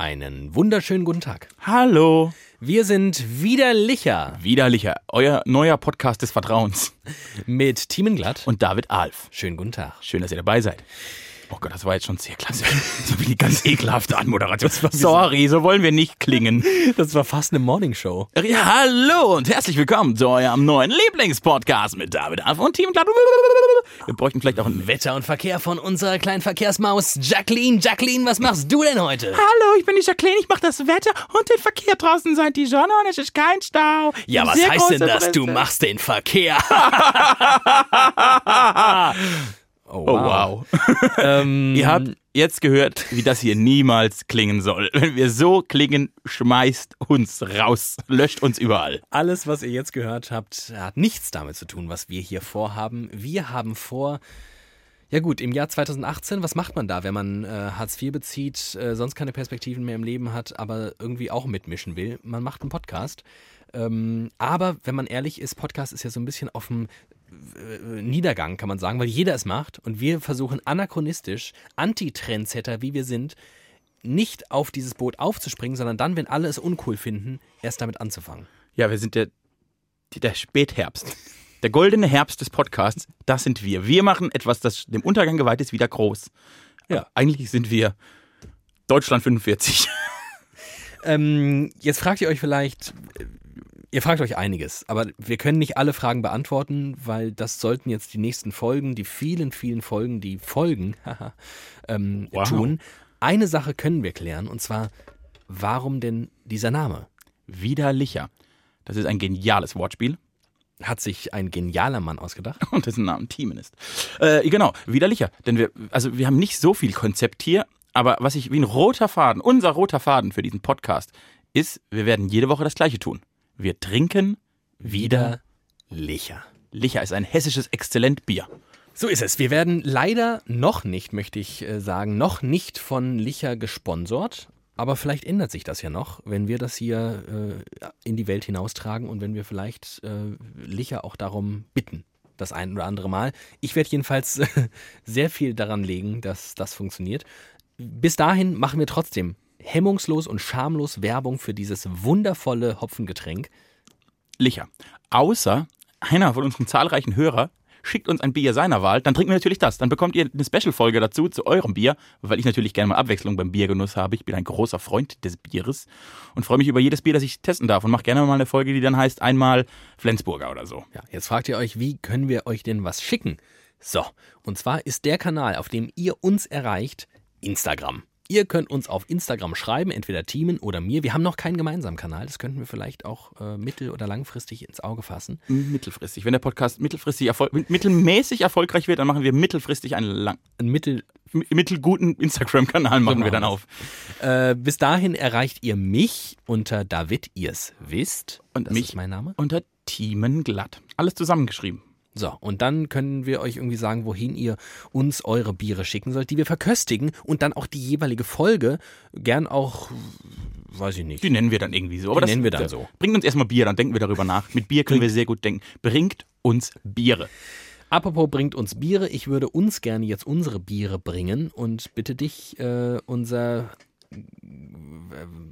Einen wunderschönen guten Tag. Hallo. Wir sind widerlicher Widerlicher, euer neuer Podcast des Vertrauens. mit Thiemenglatt. Und David Alf. Schönen guten Tag. Schön, dass ihr dabei seid. Oh Gott, das war jetzt schon sehr klasse. So wie die ganz ekelhafte Anmoderation. Sorry, so wollen wir nicht klingen. Das war fast eine Morningshow. Ja, hallo und herzlich willkommen zu eurem neuen Lieblingspodcast mit David Alf und Team. Wir bräuchten vielleicht auch ein Wetter und Verkehr von unserer kleinen Verkehrsmaus Jacqueline. Jacqueline, was machst du denn heute? Hallo, ich bin die Jacqueline, ich mache das Wetter und den Verkehr draußen seid die Sonne und es ist kein Stau. Ja, was heißt denn das? Du machst den Verkehr. oh, Oh wow. Ähm, Ihr habt jetzt gehört, wie das hier niemals klingen soll. Wenn wir so klingen, schmeißt uns raus, löscht uns überall. Alles, was ihr jetzt gehört habt, hat nichts damit zu tun, was wir hier vorhaben. Wir haben vor, ja gut, im Jahr 2018, was macht man da, wenn man äh, Hartz IV bezieht, äh, sonst keine Perspektiven mehr im Leben hat, aber irgendwie auch mitmischen will? Man macht einen Podcast. Ähm, aber wenn man ehrlich ist, Podcast ist ja so ein bisschen auf dem Niedergang, kann man sagen, weil jeder es macht und wir versuchen anachronistisch, Anti-Trendsetter, wie wir sind, nicht auf dieses Boot aufzuspringen, sondern dann, wenn alle es uncool finden, erst damit anzufangen. Ja, wir sind der, der Spätherbst. Der goldene Herbst des Podcasts, das sind wir. Wir machen etwas, das dem Untergang geweiht ist, wieder groß. Ja. Aber eigentlich sind wir Deutschland 45. Ähm, jetzt fragt ihr euch vielleicht, äh, ihr fragt euch einiges, aber wir können nicht alle Fragen beantworten, weil das sollten jetzt die nächsten Folgen, die vielen, vielen Folgen, die folgen, ähm, Wow. tun. Eine Sache können wir klären, und zwar, warum denn dieser Name? Widerlicher. Das ist ein geniales Wortspiel. Hat sich ein genialer Mann ausgedacht. und dessen Namen Thiemen ist. Äh, genau, widerlicher. Denn wir, also wir haben nicht so viel Konzept hier, aber was ich wie ein roter Faden, unser roter Faden für diesen Podcast ist, wir werden jede Woche das Gleiche tun. Wir trinken wieder. Licher. Licher ist ein hessisches Exzellentbier. So ist es. Wir werden leider noch nicht, möchte ich äh, sagen, noch nicht von Licher gesponsert. Aber vielleicht ändert sich das ja noch, wenn wir das hier äh, in die Welt hinaustragen und wenn wir vielleicht äh, Licher auch darum bitten, das ein oder andere Mal. Ich werde jedenfalls sehr viel daran legen, dass das funktioniert. Bis dahin machen wir trotzdem hemmungslos und schamlos Werbung für dieses wundervolle Hopfengetränk. Licher. Außer einer von unseren zahlreichen Hörer schickt uns ein Bier seiner Wahl, dann trinken wir natürlich das. Dann bekommt ihr eine Special-Folge dazu zu eurem Bier, weil ich natürlich gerne mal Abwechslung beim Biergenuss habe. Ich bin ein großer Freund des Bieres und freue mich über jedes Bier, das ich testen darf und mache gerne mal eine Folge, die dann heißt einmal Flensburger oder so. Ja, jetzt fragt ihr euch, wie können wir euch denn was schicken? So, und zwar ist der Kanal, auf dem ihr uns erreicht, Instagram. Ihr könnt uns auf Instagram schreiben, entweder Teamen oder mir. Wir haben noch keinen gemeinsamen Kanal, das könnten wir vielleicht auch äh, mittel- oder langfristig ins Auge fassen. Mittelfristig. Wenn der Podcast mittelfristig erfol mittelmäßig erfolgreich wird, dann machen wir mittelfristig einen lang Ein Mittel. mittelguten Instagram-Kanal machen wir dann auf. Äh, bis dahin erreicht ihr mich unter David, ihr's wisst. Und das mich ist mein Name. unter Teamen glatt. Alles zusammengeschrieben. So, und dann können wir euch irgendwie sagen, wohin ihr uns eure Biere schicken sollt, die wir verköstigen und dann auch die jeweilige Folge gern auch, weiß ich nicht. Die nennen wir dann irgendwie so. Die nennen wir dann so. Bringt uns erstmal Bier, dann denken wir darüber nach. Mit Bier können wir sehr gut denken. Bringt uns Biere. Apropos bringt uns Biere, ich würde uns gerne jetzt unsere Biere bringen und bitte dich, äh, unser äh,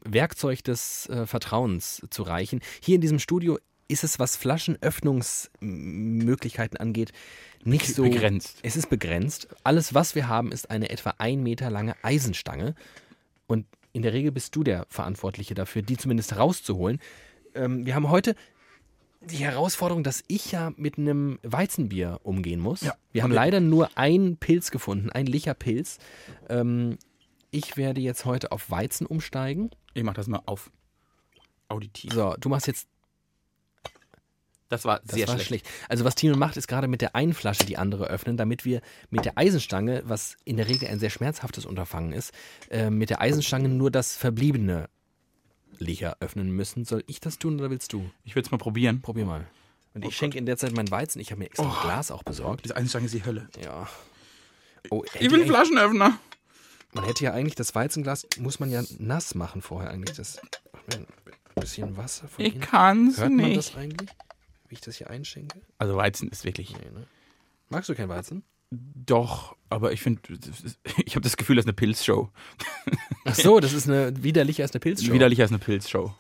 Werkzeug des äh, Vertrauens zu reichen. Hier in diesem Studio ist es, was Flaschenöffnungsmöglichkeiten angeht, nicht so begrenzt. Es ist begrenzt. Alles, was wir haben, ist eine etwa ein Meter lange Eisenstange. Und in der Regel bist du der Verantwortliche dafür, die zumindest rauszuholen. Ähm, wir haben heute die Herausforderung, dass ich ja mit einem Weizenbier umgehen muss. Ja. Wir haben leider nur einen Pilz gefunden, einen Licherpilz. Ähm, ich werde jetzt heute auf Weizen umsteigen. Ich mach das mal auf. Auditiv. So, du machst jetzt Das war Das sehr war schlecht. schlecht. Also was Tino macht, ist gerade mit der einen Flasche die andere öffnen, damit wir mit der Eisenstange, was in der Regel ein sehr schmerzhaftes Unterfangen ist, äh, mit der Eisenstange nur das verbliebene Licher öffnen müssen. Soll ich das tun oder willst du? Ich will es mal probieren. Probier mal. Und ich schenke in der Zeit meinen Weizen. Ich habe mir extra ein Glas auch besorgt. Diese Eisenstange ist die Hölle. Ja. Oh, Ich will einen Flaschenöffner. man hätte ja eigentlich das Weizenglas, muss man ja nass machen vorher eigentlich. Das ein bisschen Wasser von Ich innen. kann's Hört man nicht. das eigentlich? Wie ich das hier einschenke? Also Weizen ist wirklich Nee, ne? Magst du kein Weizen? doch, aber ich finde, ich habe das Gefühl, das ist eine Pilzshow. Ach so, das ist eine widerlicher als eine Pilzshow. Widerlicher als eine Pilzshow.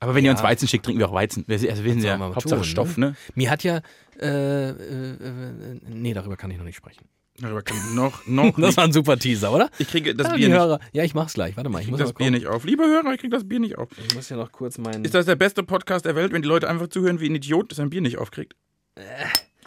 Aber wenn ihr uns Weizen schickt, trinken wir auch Weizen. Wir, also wir sind ja Hauptsache tun, Stoff, ne? Mir hat ja, äh, äh, äh, nee, darüber kann ich noch nicht sprechen. Darüber kann noch, noch Das war ein super Teaser, oder? Ich kriege das Ja, Bier die nicht. Hörer. Ja, ich mach's gleich. Warte mal, ich Ich muss das Bier nicht auf. Liebe Hörer, ich krieg das Bier nicht auf. Ich muss ja noch kurz meinen. Ist das der beste Podcast der Welt, wenn die Leute einfach zuhören, wie ein Idiot sein Bier nicht aufkriegt?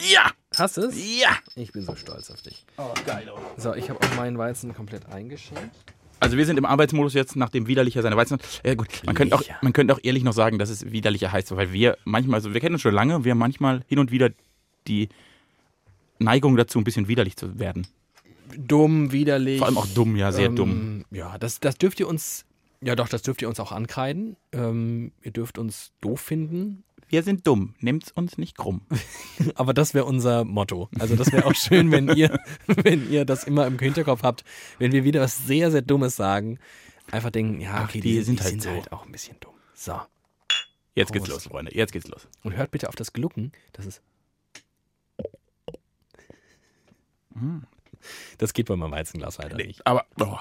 Ja! Hast du es? Ja! Ich bin so stolz auf dich. Oh, geil. So, ich habe auch meinen Weizen komplett eingeschenkt. Also wir sind im Arbeitsmodus jetzt, nachdem widerlicher seine Weizen hat. Ja gut, man könnte, auch, man könnte auch ehrlich noch sagen, dass es widerlicher heißt, weil wir manchmal, also wir kennen uns schon lange, wir manchmal hin und wieder die Neigung dazu, ein bisschen widerlich zu werden. Dumm, widerlich. Vor allem auch dumm, ja, sehr ähm, dumm. Ja, das, das dürft ihr uns. Ja, doch, das dürft ihr uns auch ankreiden. Ähm, ihr dürft uns doof finden. Wir sind dumm, nehmt's uns nicht krumm. Aber das wäre unser Motto. Also das wäre auch schön, wenn ihr, wenn ihr das immer im Hinterkopf habt, wenn wir wieder was sehr, sehr Dummes sagen. Einfach denken, ja, Ach, okay, die die, sind die halt sind so. halt auch ein bisschen dumm. So. Jetzt geht's Prost. los, Freunde, jetzt geht's los. Und hört bitte auf das Glucken. Das ist. Das geht bei meinem Weizenglas weiter nicht. Aber oh,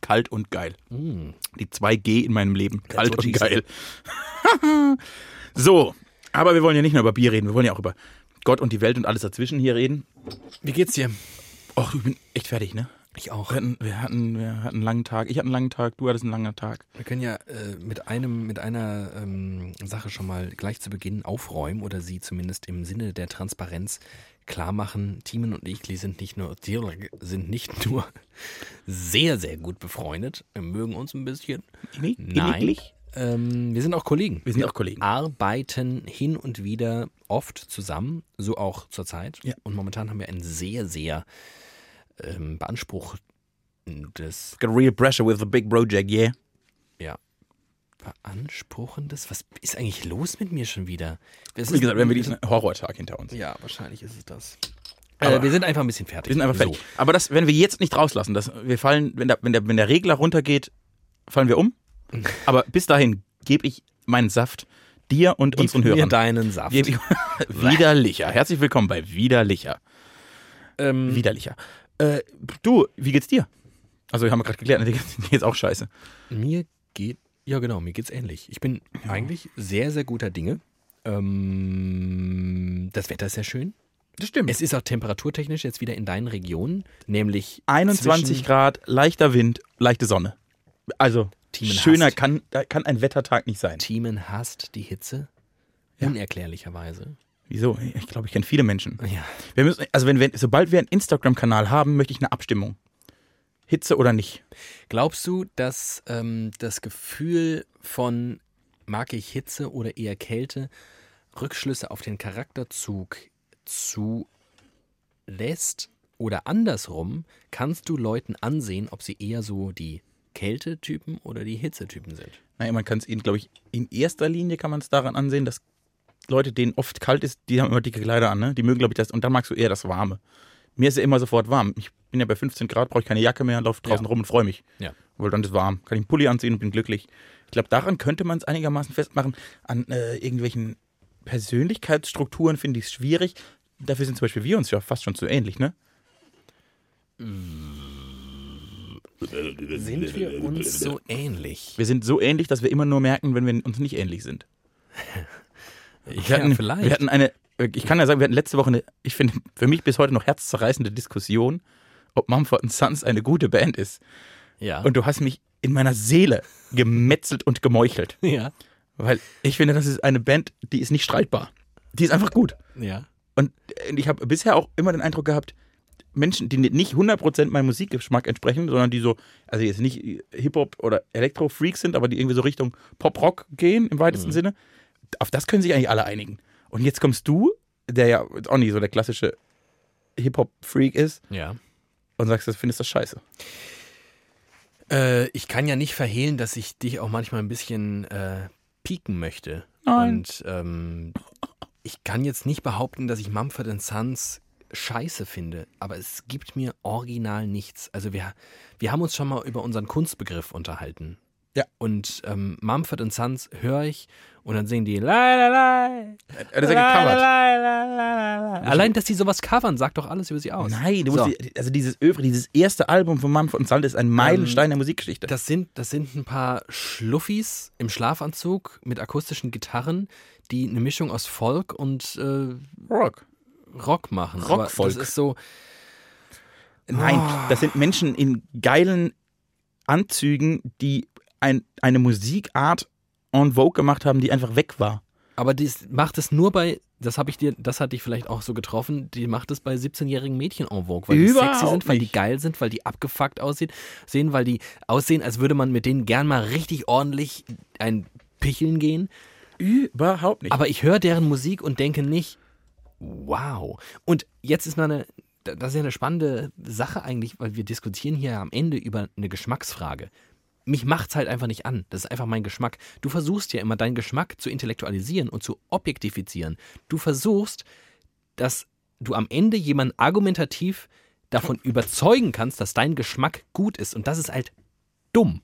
kalt und geil. Mm. Die 2G in meinem Leben. That's Kalt und geil. so, aber wir wollen ja nicht nur über Bier reden, wir wollen ja auch über Gott und die Welt und alles dazwischen hier reden. Wie geht's dir? Och, ich bin echt fertig, ne? Ich auch. Wir hatten, wir, hatten, wir hatten einen langen Tag. Ich hatte einen langen Tag, du hattest einen langen Tag. Wir können ja äh, mit einem, mit einer ähm, Sache schon mal gleich zu Beginn aufräumen oder sie zumindest im Sinne der Transparenz klar machen. Timon und ich die sind nicht nur sind nicht nur sehr, sehr gut befreundet, mögen uns ein bisschen. Innig- Nein. Ähm, wir sind auch Kollegen. Wir sind auch Kollegen. arbeiten hin und wieder oft zusammen, so auch zurzeit. Ja. Und momentan haben wir ein sehr, sehr ähm, beanspruchendes, Got real pressure with the big project, yeah. Beanspruchendes. Was ist eigentlich los mit mir schon wieder? Es Wie gesagt, wir haben wirklich einen Horrortag hinter uns. ja, wahrscheinlich ist es das. Äh, wir sind einfach ein bisschen fertig. Wir sind einfach fertig. Aber das, wenn wir jetzt nicht rauslassen, das, wir fallen, wenn der, wenn, der, wenn der Regler runtergeht, fallen wir um. Aber bis dahin gebe ich meinen Saft dir und So, unseren Gib mir Hörern. deinen Saft. Ich- Widerlicher. Herzlich willkommen bei Widerlicher. Ähm, Widerlicher. Äh, du, wie geht's dir? Also, wir haben gerade geklärt, geht's- dir geht's auch scheiße. Mir geht, ja genau, mir geht's ähnlich. Ich bin eigentlich sehr, sehr guter Dinge. Ähm, das Wetter ist sehr schön. Das stimmt. Es ist auch temperaturtechnisch jetzt wieder in deinen Regionen, nämlich 21 zwischen- Grad, leichter Wind, leichte Sonne. Also, Themen schöner hasst. kann, kann ein Wettertag nicht sein. Themen hasst die Hitze. Ja. Unerklärlicherweise. Wieso? Ich glaube, ich kenne viele Menschen. Ja. Wir müssen, also wenn wir, sobald wir einen Instagram-Kanal haben, möchte ich eine Abstimmung. Hitze oder nicht? Glaubst du, dass ähm, das Gefühl von mag ich Hitze oder eher Kälte Rückschlüsse auf den Charakterzug zulässt? Oder andersrum, kannst du Leuten ansehen, ob sie eher so die Kältetypen oder die Hitzetypen sind? Naja, man kann es ihnen, glaube ich, in erster Linie kann man es daran ansehen, dass Leute, denen oft kalt ist, die haben immer dicke Kleider an, ne? Die mögen, glaube ich, das. Und dann magst du eher das Warme. Mir ist ja immer sofort warm. Ich bin ja bei 15 Grad, brauche ich keine Jacke mehr laufe draußen Ja. rum und freue mich. Ja. Weil dann ist warm. Kann ich einen Pulli anziehen und bin glücklich. Ich glaube, daran könnte man es einigermaßen festmachen. An äh, irgendwelchen Persönlichkeitsstrukturen finde ich es schwierig. Dafür sind zum Beispiel wir uns ja fast schon zu ähnlich, ne? Sind wir uns so ähnlich? Wir sind so ähnlich, dass wir immer nur merken, wenn wir uns nicht ähnlich sind. Wir Ja, hatten, vielleicht. Wir hatten eine, ich kann ja sagen, wir hatten letzte Woche eine, ich finde, für mich bis heute noch herzzerreißende Diskussion, ob Mumford Sons eine gute Band ist. ja. Und du hast mich in meiner Seele gemetzelt und gemeuchelt. ja. Weil ich finde, das ist eine Band, die ist nicht streitbar. Die ist einfach gut. Ja. Und ich habe bisher auch immer den Eindruck gehabt, Menschen, die nicht 100% meinem Musikgeschmack entsprechen, sondern die so, also jetzt nicht Hip-Hop oder Elektro-Freaks sind, aber die irgendwie so Richtung Pop-Rock gehen im weitesten Sinne, auf das können sich eigentlich alle einigen. Und jetzt kommst du, der ja auch nicht so der klassische Hip-Hop-Freak ist, Ja. Und sagst, das findest du scheiße. Äh, ich kann ja nicht verhehlen, dass ich dich auch manchmal ein bisschen äh, pieken möchte. Nein. Und ähm, ich kann jetzt nicht behaupten, dass ich Mumford Sons scheiße finde, aber es gibt mir original nichts. Also wir, wir haben uns schon mal über unseren Kunstbegriff unterhalten. Ja. Und ähm, Mumford Sons höre ich und dann singen die la la la. Das ist ja gecovert. Allein, dass die sowas covern, sagt doch alles über sie aus. Nein, du So. musst die, also dieses Övre, dieses erste Album von Mumford Sons ist ein Meilenstein der Musikgeschichte. Das sind, das sind ein paar Schluffis im Schlafanzug mit akustischen Gitarren, die eine Mischung aus Folk und äh, Rock. Rock machen. Aber Rockfolk. Das ist so, Nein, Ah. das sind Menschen in geilen Anzügen, die ein, eine Musikart en vogue gemacht haben, die einfach weg war. aber dies macht es nur bei, das habe ich dir, das hat dich vielleicht auch so getroffen, die macht es bei 17-jährigen Mädchen en vogue, weil die Überhaupt sexy sind, weil die geil sind, weil die abgefuckt aussehen, sehen, weil die aussehen, als würde man mit denen gern mal richtig ordentlich ein Picheln gehen. Überhaupt nicht. Aber ich höre deren Musik und denke nicht, wow. Und jetzt ist mal eine, das ist ja eine spannende Sache eigentlich, weil wir diskutieren hier am Ende über eine Geschmacksfrage. Mich macht's halt einfach nicht an. Das ist einfach mein Geschmack. Du versuchst ja immer deinen Geschmack zu intellektualisieren und zu objektifizieren. Du versuchst, dass du am Ende jemanden argumentativ davon überzeugen kannst, dass dein Geschmack gut ist. Und das ist halt dumm.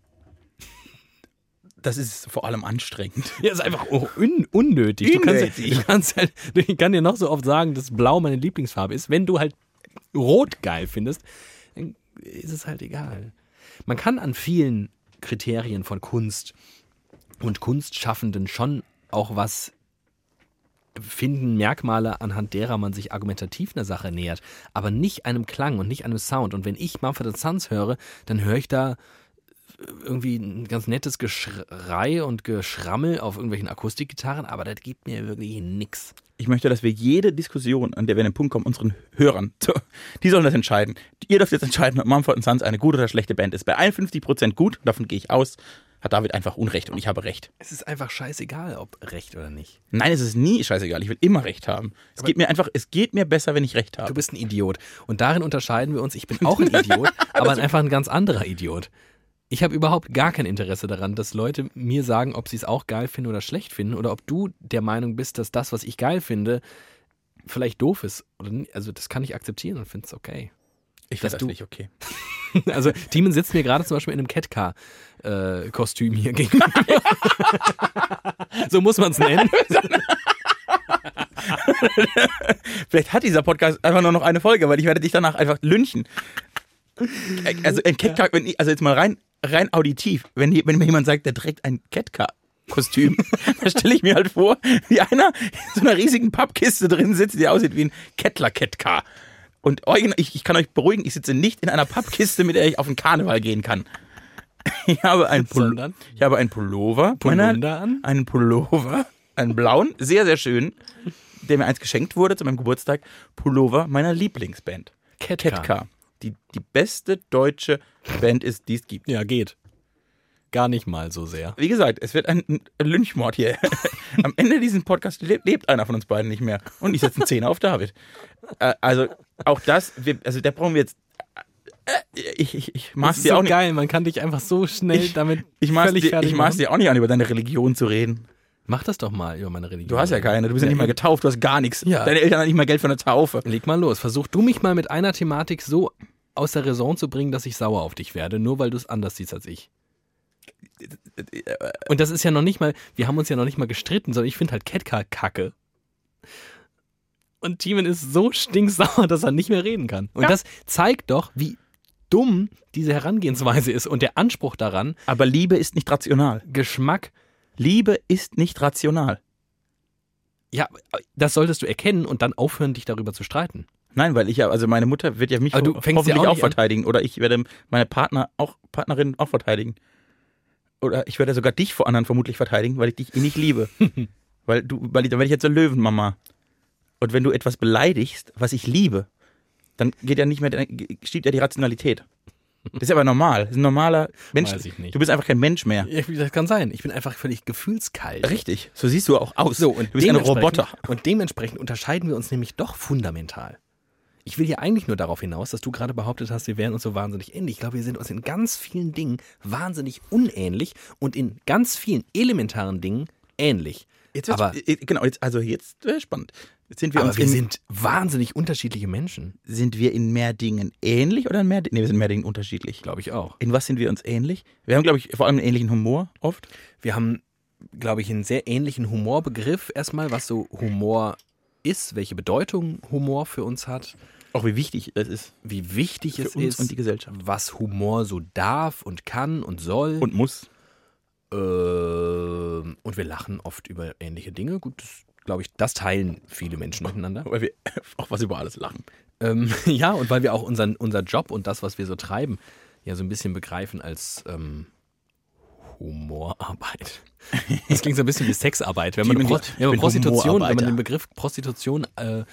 das ist vor allem anstrengend. Ja, ist einfach un unnötig. Du kannst, Unnötig. du kannst halt, ich kann dir noch so oft sagen, dass Blau meine Lieblingsfarbe ist. Wenn du halt Rot geil findest, dann ist es halt egal. Man kann an vielen Kriterien von Kunst und Kunstschaffenden schon auch was finden, Merkmale, anhand derer man sich argumentativ einer Sache nähert, aber nicht einem Klang und nicht einem Sound. Und wenn ich Mumford Sons höre, dann höre ich da irgendwie ein ganz nettes Geschrei und Geschrammel auf irgendwelchen Akustikgitarren, aber das gibt mir wirklich nix. Ich möchte, dass wir jede Diskussion, an der wir an den Punkt kommen, unseren Hörern, die sollen das entscheiden. Ihr dürft jetzt entscheiden, ob Mumford Sons eine gute oder schlechte Band ist. Bei 51% gut, davon gehe ich aus, hat David einfach Unrecht und ich habe Recht. Es ist einfach scheißegal, ob recht oder nicht. Nein, es ist nie scheißegal. Ich will immer Recht haben. Es geht mir einfach, es geht mir besser, wenn ich Recht Du habe. bist ein Idiot. Und darin unterscheiden wir uns. Ich bin auch ein Idiot, aber einfach ein ganz anderer Idiot. Ich habe überhaupt gar kein Interesse daran, dass Leute mir sagen, ob sie es auch geil finden oder schlecht finden oder ob du der Meinung bist, dass das, was ich geil finde, vielleicht doof ist. Also das kann ich akzeptieren und finde es okay. Ich finde das du- nicht okay. Also Demon sitzt mir gerade zum Beispiel in einem Catcar-Kostüm hier gegenüber. so muss man es nennen. Vielleicht hat dieser Podcast einfach nur noch eine Folge, weil ich werde dich danach einfach lynchen. Also ein Catcar, also jetzt mal rein, rein auditiv, wenn, wenn mir jemand sagt, der trägt ein Catcar-Kostüm, dann stelle ich mir halt vor, wie einer in so einer riesigen Pappkiste drin sitzt, die aussieht wie ein Kettler-Catcar. Und ich, ich kann euch beruhigen, ich sitze nicht in einer Pappkiste, mit der ich auf den Karneval gehen kann. Ich habe einen, Pul Sondern? ich habe einen Pullover, Polunder an? einen Pullover, einen blauen, sehr, sehr schön, der mir eins geschenkt wurde zu meinem Geburtstag, Pullover meiner Lieblingsband. Catcar. Catcar. Die, die beste deutsche Band ist, die es gibt. Ja, geht. Gar nicht mal so sehr. Wie gesagt, es wird ein, Lynchmord hier. Am Ende dieses Podcasts lebt, einer von uns beiden nicht mehr. Und ich setze einen Zehner auf David. Äh, also auch das, wir, also da brauchen wir jetzt. Äh, ich, ich, ich ist dir so auch nicht. geil, man kann dich einfach so schnell Ich- damit Ich maß, völlig dir, fertig ich maß dir auch nicht an, über deine Religion zu reden. Mach das doch mal über meine Religion. Du hast ja keine, du bist ja nicht mal getauft, du hast gar nichts. Ja. Deine Eltern haben nicht mal Geld für eine Taufe. Leg mal los. Versuch du mich mal mit einer Thematik so aus der Raison zu bringen, dass ich sauer auf dich werde, nur weil du es anders siehst als ich. Und das ist ja noch nicht mal, wir haben uns ja noch nicht mal gestritten, sondern ich finde halt Ketka kacke. Und Timon ist so stinksauer, dass er nicht mehr reden kann. Und Ja. das zeigt doch, wie dumm diese Herangehensweise ist und der Anspruch daran, Aber Liebe ist nicht rational. Geschmack Liebe ist nicht rational. Ja, das solltest du erkennen und dann aufhören, dich darüber zu streiten. Nein, weil ich ja, also meine Mutter wird ja mich ho- hoffentlich auch auch, verteidigen. Oder ich werde meine Partner auch, Partnerin auch verteidigen. Oder ich werde sogar dich vor anderen vermutlich verteidigen, weil ich dich eh nicht liebe. weil du, weil ich, dann werde ich jetzt so Löwenmama. Und wenn du etwas beleidigst, was ich liebe, dann geht ja nicht mehr, steht ja die Rationalität. Das ist aber normal. Das ist ein normaler Mensch. Weiß ich nicht. Du bist einfach kein Mensch mehr. Ja, das kann sein. Ich bin einfach völlig gefühlskalt. Richtig. So siehst du auch aus. So, und du bist ein Roboter. Und dementsprechend unterscheiden wir uns nämlich doch fundamental. Ich will hier eigentlich nur darauf hinaus, dass du gerade behauptet hast, wir wären uns so wahnsinnig ähnlich. Ich glaube, wir sind uns in ganz vielen Dingen wahnsinnig unähnlich und in ganz vielen elementaren Dingen ähnlich. Jetzt Aber genau, jetzt, also jetzt äh, spannend. Sind wir Aber uns wir in, sind wahnsinnig unterschiedliche Menschen. sind wir in mehr Dingen ähnlich oder in mehr, nee, wir sind in mehr Dingen unterschiedlich? Glaube ich auch. In was sind wir uns ähnlich? Wir haben, glaube ich, vor allem einen ähnlichen Humor oft. Wir haben, glaube ich, einen sehr ähnlichen Humorbegriff erstmal, was so Humor ist, welche Bedeutung Humor für uns hat, Auch wie wichtig es ist wie wichtig es ist, und die Gesellschaft. was Humor so darf und kann und soll. Und muss. Ähm, und wir lachen oft über ähnliche Dinge. Gut, das glaube ich, das teilen viele Menschen miteinander. Weil wir auch was über alles lachen. Ähm, ja, und weil wir auch unseren, unser Job und das, was wir so treiben, ja so ein bisschen begreifen als ähm, Humorarbeit. Das klingt so ein bisschen wie Sexarbeit. Wenn man, Pro, wenn man Prostitution, wenn man den Begriff Prostitution äh,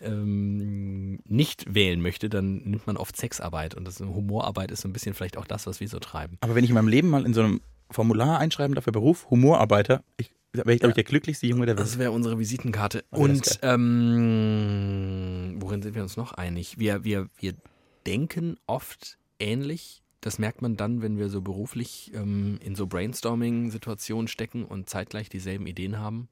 ähm, nicht wählen möchte, dann nimmt man oft Sexarbeit. Und das Humorarbeit ist so ein bisschen vielleicht auch das, was wir so treiben. Aber wenn ich in meinem Leben mal in so einem Formular einschreiben darf für Beruf, Humorarbeiter, ich, wäre ich, glaube ich, der glücklichste Junge der Welt. Das wäre unsere Visitenkarte. Oh, das Und ähm, worin sind wir uns noch einig? Wir, wir, wir denken oft ähnlich. Das merkt man dann, wenn wir so beruflich ähm, in so Brainstorming-Situationen stecken und zeitgleich dieselben Ideen haben.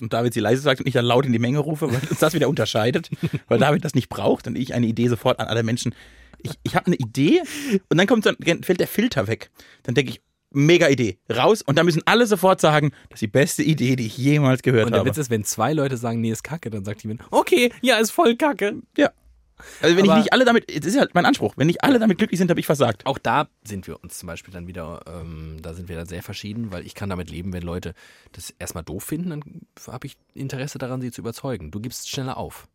Und David sie leise sagt und ich dann laut in die Menge rufe, weil uns das wieder unterscheidet, weil David das nicht braucht und ich eine Idee sofort an alle Menschen. Ich, ich habe eine Idee und dann kommt ein- fällt der Filter weg. Dann denke ich, mega Idee, raus und dann müssen alle sofort sagen, das ist die beste Idee, die ich jemals gehört Und der habe. Witz ist, wenn zwei Leute sagen, nee, ist kacke, dann sagt jemand, okay, ja, ist voll kacke. ja. Also wenn ich Aber- nicht alle damit, das ist halt mein Anspruch, wenn nicht alle damit glücklich sind, habe ich versagt. Auch da sind wir uns zum Beispiel dann wieder, ähm, da sind wir dann sehr verschieden, weil ich kann damit leben, wenn Leute das erstmal doof finden, dann habe ich Interesse daran, sie zu überzeugen. Du gibst schneller auf.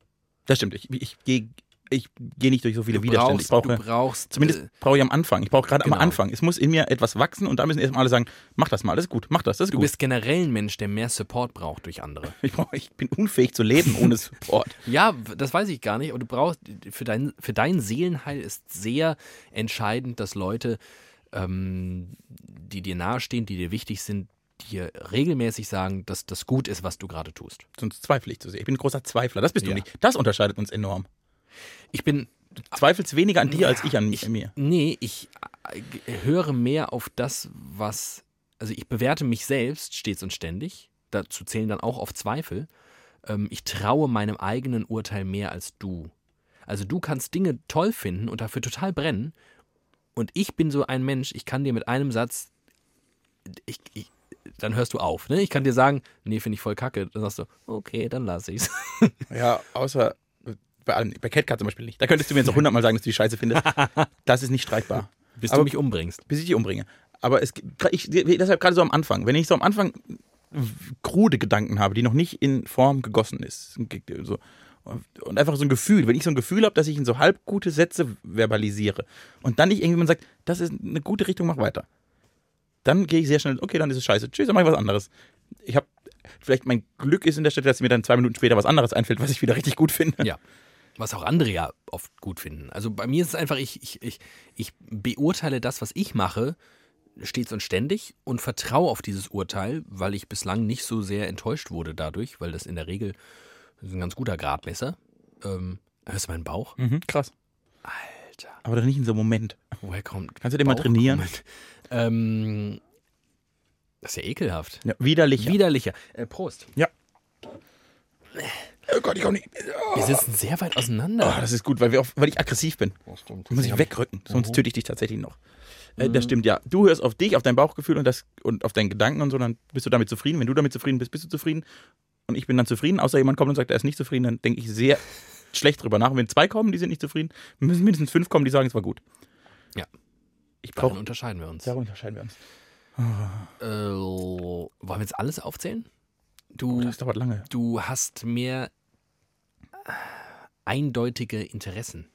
Das stimmt, ich, ich gehe ich geh nicht durch so viele Du Widerstände. Ich brauchst, brauche du brauchst Zumindest äh, brauche ich am Anfang. Ich brauche gerade Genau. am Anfang. Es muss in mir etwas wachsen und da müssen erstmal alle sagen, mach das mal, das ist gut, mach das, das ist Du gut. bist generell ein Mensch, der mehr Support braucht durch andere. Ich, brauch, ich bin unfähig zu leben ohne Support. Ja, das weiß ich gar nicht. Aber du brauchst, für dein, für dein Seelenheil ist sehr entscheidend, dass Leute, ähm, die dir nahestehen, die dir wichtig sind, dir regelmäßig sagen, dass das gut ist, was du gerade tust. Sonst zweifle ich zu sehr. Ich bin ein großer Zweifler. Das bist du Ja. nicht. Das unterscheidet uns enorm. Ich bin, Du zweifelst weniger an dir als ich an ich, mir. nee, ich äh, höre mehr auf das, was, also ich bewerte mich selbst stets und ständig. Dazu zählen dann auch auf Zweifel. Ähm, ich traue meinem eigenen Urteil mehr als du. Also du kannst Dinge toll finden und dafür total brennen. Und ich bin so ein Mensch, ich kann dir mit einem Satz, ich, ich, dann hörst du auf. Ne? Ich kann dir sagen, nee, finde ich voll kacke. Dann sagst du, okay, dann lass ich's. Ja, außer bei, bei Catcat zum Beispiel nicht. Da könntest du mir jetzt noch hundertmal sagen, dass du die Scheiße findest. Das ist nicht streitbar. Bis Aber- du mich umbringst. bis ich dich umbringe. Aber es, ich, deshalb gerade so am Anfang, wenn ich so am Anfang krude Gedanken habe, die noch nicht in Form gegossen ist, so, und einfach so ein Gefühl, wenn ich so ein Gefühl habe, dass ich in so halb gute Sätze verbalisiere und dann nicht irgendjemand sagt, das ist eine gute Richtung, mach weiter, dann gehe ich sehr schnell, okay, dann ist es scheiße, tschüss, dann mach ich was anderes. Ich habe, vielleicht mein Glück ist in der Stelle, dass mir dann zwei Minuten später was anderes einfällt, was ich wieder richtig gut finde. Ja. Was auch andere ja oft gut finden. Also bei mir ist es einfach, ich, ich, ich, ich beurteile das, was ich mache, stets und ständig und vertraue auf dieses Urteil, weil ich bislang nicht so sehr enttäuscht wurde dadurch, weil das in der Regel ein ganz guter Gradmesser. Ähm, hörst du meinen Bauch? Mhm, krass. Alter, Aber doch nicht in so einem Moment. woher kommt. Kannst du den mal Bauch- trainieren? Moment. Ähm, das ist ja ekelhaft. Ja, widerlich. Widerlicher. Äh, Prost. Oh Gott, ich komm nicht. Wir sitzen sehr weit auseinander. Oh, das ist gut, weil, wir auch, weil ich aggressiv bin. stimmt. Muss ich wegrücken, sonst Mhm. töte ich dich tatsächlich noch. Äh, das stimmt, ja. Du hörst auf dich, auf dein Bauchgefühl und, das, und auf deinen Gedanken und so, dann bist du damit zufrieden. Wenn du damit zufrieden bist, bist du zufrieden. Und ich bin dann zufrieden, außer jemand kommt und sagt, er ist nicht zufrieden, dann denke ich sehr schlecht drüber nach. Und wenn zwei kommen, die sind nicht zufrieden, müssen mindestens fünf kommen, die sagen, es war gut. Ja. Ich Darin brauche. unterscheiden wir uns. Darum unterscheiden wir uns. Äh, wollen wir jetzt alles aufzählen? Du, Oh, das dauert lange. du hast mehr äh, eindeutige Interessen.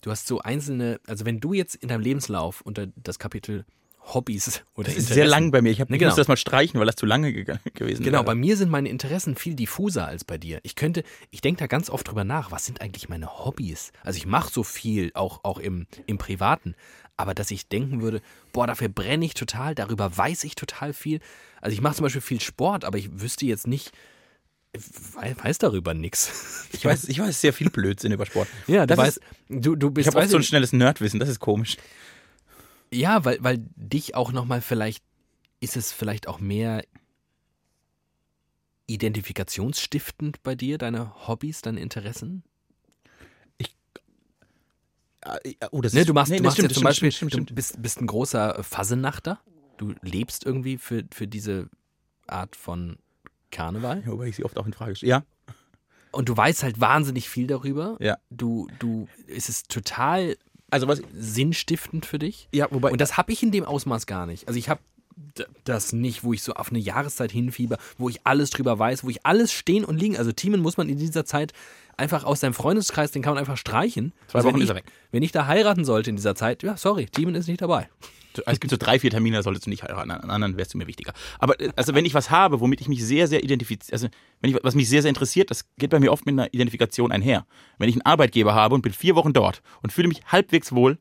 Du hast so einzelne, also wenn du jetzt in deinem Lebenslauf unter das Kapitel Hobbys oder Das ist Interessen, sehr lang bei mir. Ich, hab, Ne, genau. muss das mal streichen, weil das zu lange ge gewesen Genau, wäre. bei mir sind meine Interessen viel diffuser als bei dir. Ich könnte, ich denke da ganz oft drüber nach, was sind eigentlich meine Hobbys? Also ich mache so viel, auch, auch im, im Privaten, aber dass ich denken würde, boah, dafür brenne ich total, darüber weiß ich total viel. Also ich mache zum Beispiel viel Sport, aber ich wüsste jetzt nicht, weiß, darüber nichts. ich, weiß, ich weiß sehr viel Blödsinn über Sport. Ja, du Das weißt, ist- du, du Ich bist, habe oft weißt so ein schnelles Nerdwissen, das ist komisch. ja, weil, weil dich auch nochmal vielleicht, ist es vielleicht auch mehr identifikationsstiftend bei dir, deine Hobbys, deine Interessen? Oh, das Ne, ist- du machst, nee, du machst stimmt, jetzt zum Beispiel, stimmt, stimmt, du bist, bist ein großer Fasenachter. Du lebst irgendwie für, für diese Art von Karneval. Ja, Wobei ich sie oft auch in Frage stelle. Ja, Und du weißt halt wahnsinnig viel darüber. Ja. Du, du, es ist total also was, sinnstiftend für dich. ja, wobei, Und das habe ich in dem Ausmaß gar nicht. Also ich habe das nicht, wo ich so auf eine Jahreszeit hinfieber, wo ich alles drüber weiß, wo ich alles stehen und liegen. Also Teamen muss man in dieser Zeit einfach aus seinem Freundeskreis, den kann man einfach streichen. Zwei also wenn Wochen ich, ist er weg. Wenn ich da heiraten sollte in dieser Zeit, ja, sorry, Teamen ist nicht dabei. Es gibt so drei, vier Termine, da solltest du nicht heiraten, an anderen wärst du mir wichtiger. Aber äh, also wenn ich was habe, womit ich mich sehr, sehr identifiziere, also wenn ich, was mich sehr, sehr interessiert, das geht bei mir oft mit einer Identifikation einher. Wenn ich einen Arbeitgeber habe und bin vier Wochen dort und fühle mich halbwegs wohl,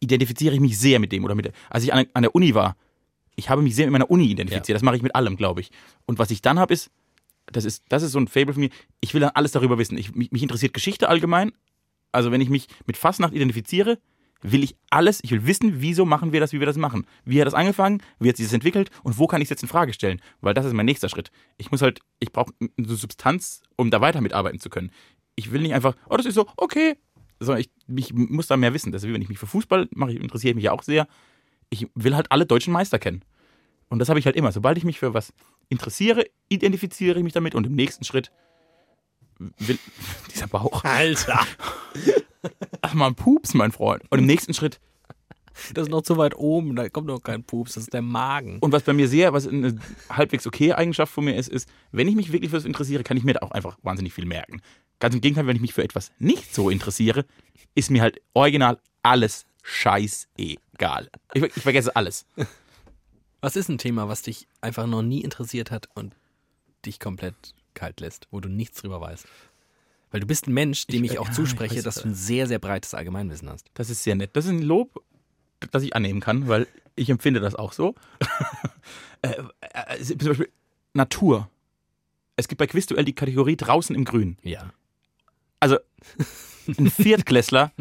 identifiziere ich mich sehr mit dem oder mit als ich an, an der Uni war, ich habe mich sehr mit meiner Uni identifiziert. Das mache ich mit allem, glaube ich. Und was ich dann habe, ist, das ist, das ist so ein Fable von mir, ich will dann alles darüber wissen. Ich, mich, mich interessiert Geschichte allgemein. Also wenn ich mich mit Fastnacht identifiziere, will ich alles, ich will wissen, wieso machen wir das, wie wir das machen. Wie hat das angefangen, wie hat sich das entwickelt und wo kann ich es jetzt in Frage stellen? Weil das ist mein nächster Schritt. Ich muss halt, ich brauche eine Substanz, um da weiter mitarbeiten zu können. Ich will nicht einfach, oh, das ist so, okay. Sondern ich, ich muss da mehr wissen. Das ist wie wenn ich mich für Fußball mache, ich interessiere mich ja auch sehr. Ich will halt alle deutschen Meister kennen. Und das habe ich halt immer. Sobald ich mich für was interessiere, identifiziere ich mich damit und im nächsten Schritt will dieser Bauch. Alter. Ach mal Pups, mein Freund. Und im nächsten Schritt Das ist noch zu weit oben, da kommt noch kein Pups, das ist der Magen. Und was bei mir sehr, was eine halbwegs okay Eigenschaft von mir ist, ist, wenn ich mich wirklich für das interessiere, kann ich mir da auch einfach wahnsinnig viel merken. Ganz im Gegenteil, wenn ich mich für etwas nicht so interessiere, ist mir halt original alles scheißegal. Ich, ich vergesse alles. Was ist ein Thema, was dich einfach noch nie interessiert hat und dich komplett kalt lässt, wo du nichts drüber weißt? Weil du bist ein Mensch, dem ich, Ich- auch ja, ich zusspreche, weiß, dass du ein sehr, sehr breites Allgemeinwissen hast. Das ist sehr nett. Das ist ein Lob, das ich annehmen kann, weil ich empfinde das auch so. äh, äh, zum Beispiel Natur. Es gibt bei Quizduell die Kategorie draußen im Grün. Ja. also ein Viertklässler,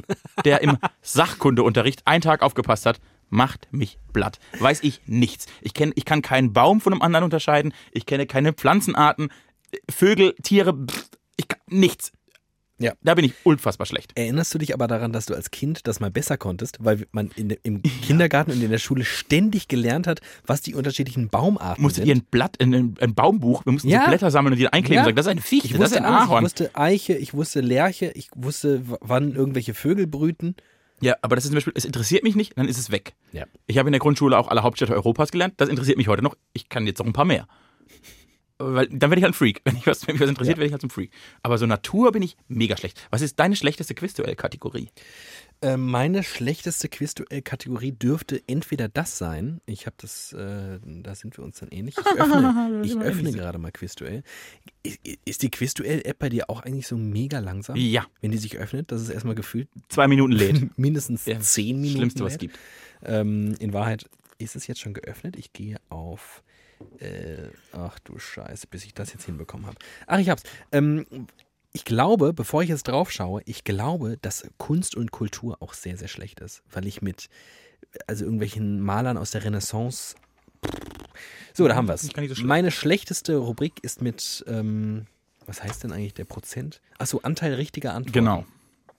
der im Sachkundeunterricht einen Tag aufgepasst hat, macht mich blatt. Weiß ich nichts. Ich, kenn, ich kann keinen Baum von einem anderen unterscheiden. Ich kenne keine Pflanzenarten, Vögel, Tiere, pff, ich kann nichts. Ja. Da bin ich unfassbar schlecht. Erinnerst du dich aber daran, dass du als Kind das mal besser konntest, weil man in, im Kindergarten und in der Schule ständig gelernt hat, was die unterschiedlichen Baumarten Musstet sind? ihr ein Blatt, ein, ein ein Baumbuch, wir mussten Ja. so Blätter sammeln und die einkleben Ja. und sagen, das ist eine Fichte, ich das ist ein alles. Ich Ahorn. wusste Eiche, ich wusste Lerche, ich wusste, wann irgendwelche Vögel brüten. Ja, aber das ist zum Beispiel, es interessiert mich nicht, dann ist es weg. Ja. Ich habe in der Grundschule auch alle Hauptstädte Europas gelernt. Das interessiert mich heute noch. Ich kann jetzt noch ein paar mehr. Weil dann werde ich halt ein Freak. Wenn, ich was, wenn mich was interessiert, Ja. werde ich halt zum Freak. Aber so Natur bin ich mega schlecht. Was ist deine schlechteste Quizduell-Kategorie? Äh, meine schlechteste Quizduell-Kategorie dürfte entweder das sein. Ich habe das, äh, da sind wir uns dann ähnlich. Ich öffne, ich öffne gerade mal Quizduell. Ist, die Quizduell-App bei dir auch eigentlich so mega langsam? Ja, Wenn die sich öffnet, das ist erstmal gefühlt zwei Minuten lädt. mindestens Ja, zehn Minuten. Schlimmste, was es lädt. gibt. Ähm, in Wahrheit ist es jetzt schon geöffnet. Ich gehe auf. Äh, ach du Scheiße, bis ich das jetzt hinbekommen habe. Ach, ich hab's. Ähm, ich glaube, bevor ich jetzt drauf schaue, ich glaube, dass Kunst und Kultur auch sehr, sehr schlecht ist. Weil ich mit, also irgendwelchen Malern aus der Renaissance. So, da haben wir es. So. Meine schlechteste Rubrik ist mit, ähm, was heißt denn eigentlich der Prozent? Achso, Anteil richtiger Antworten. Genau.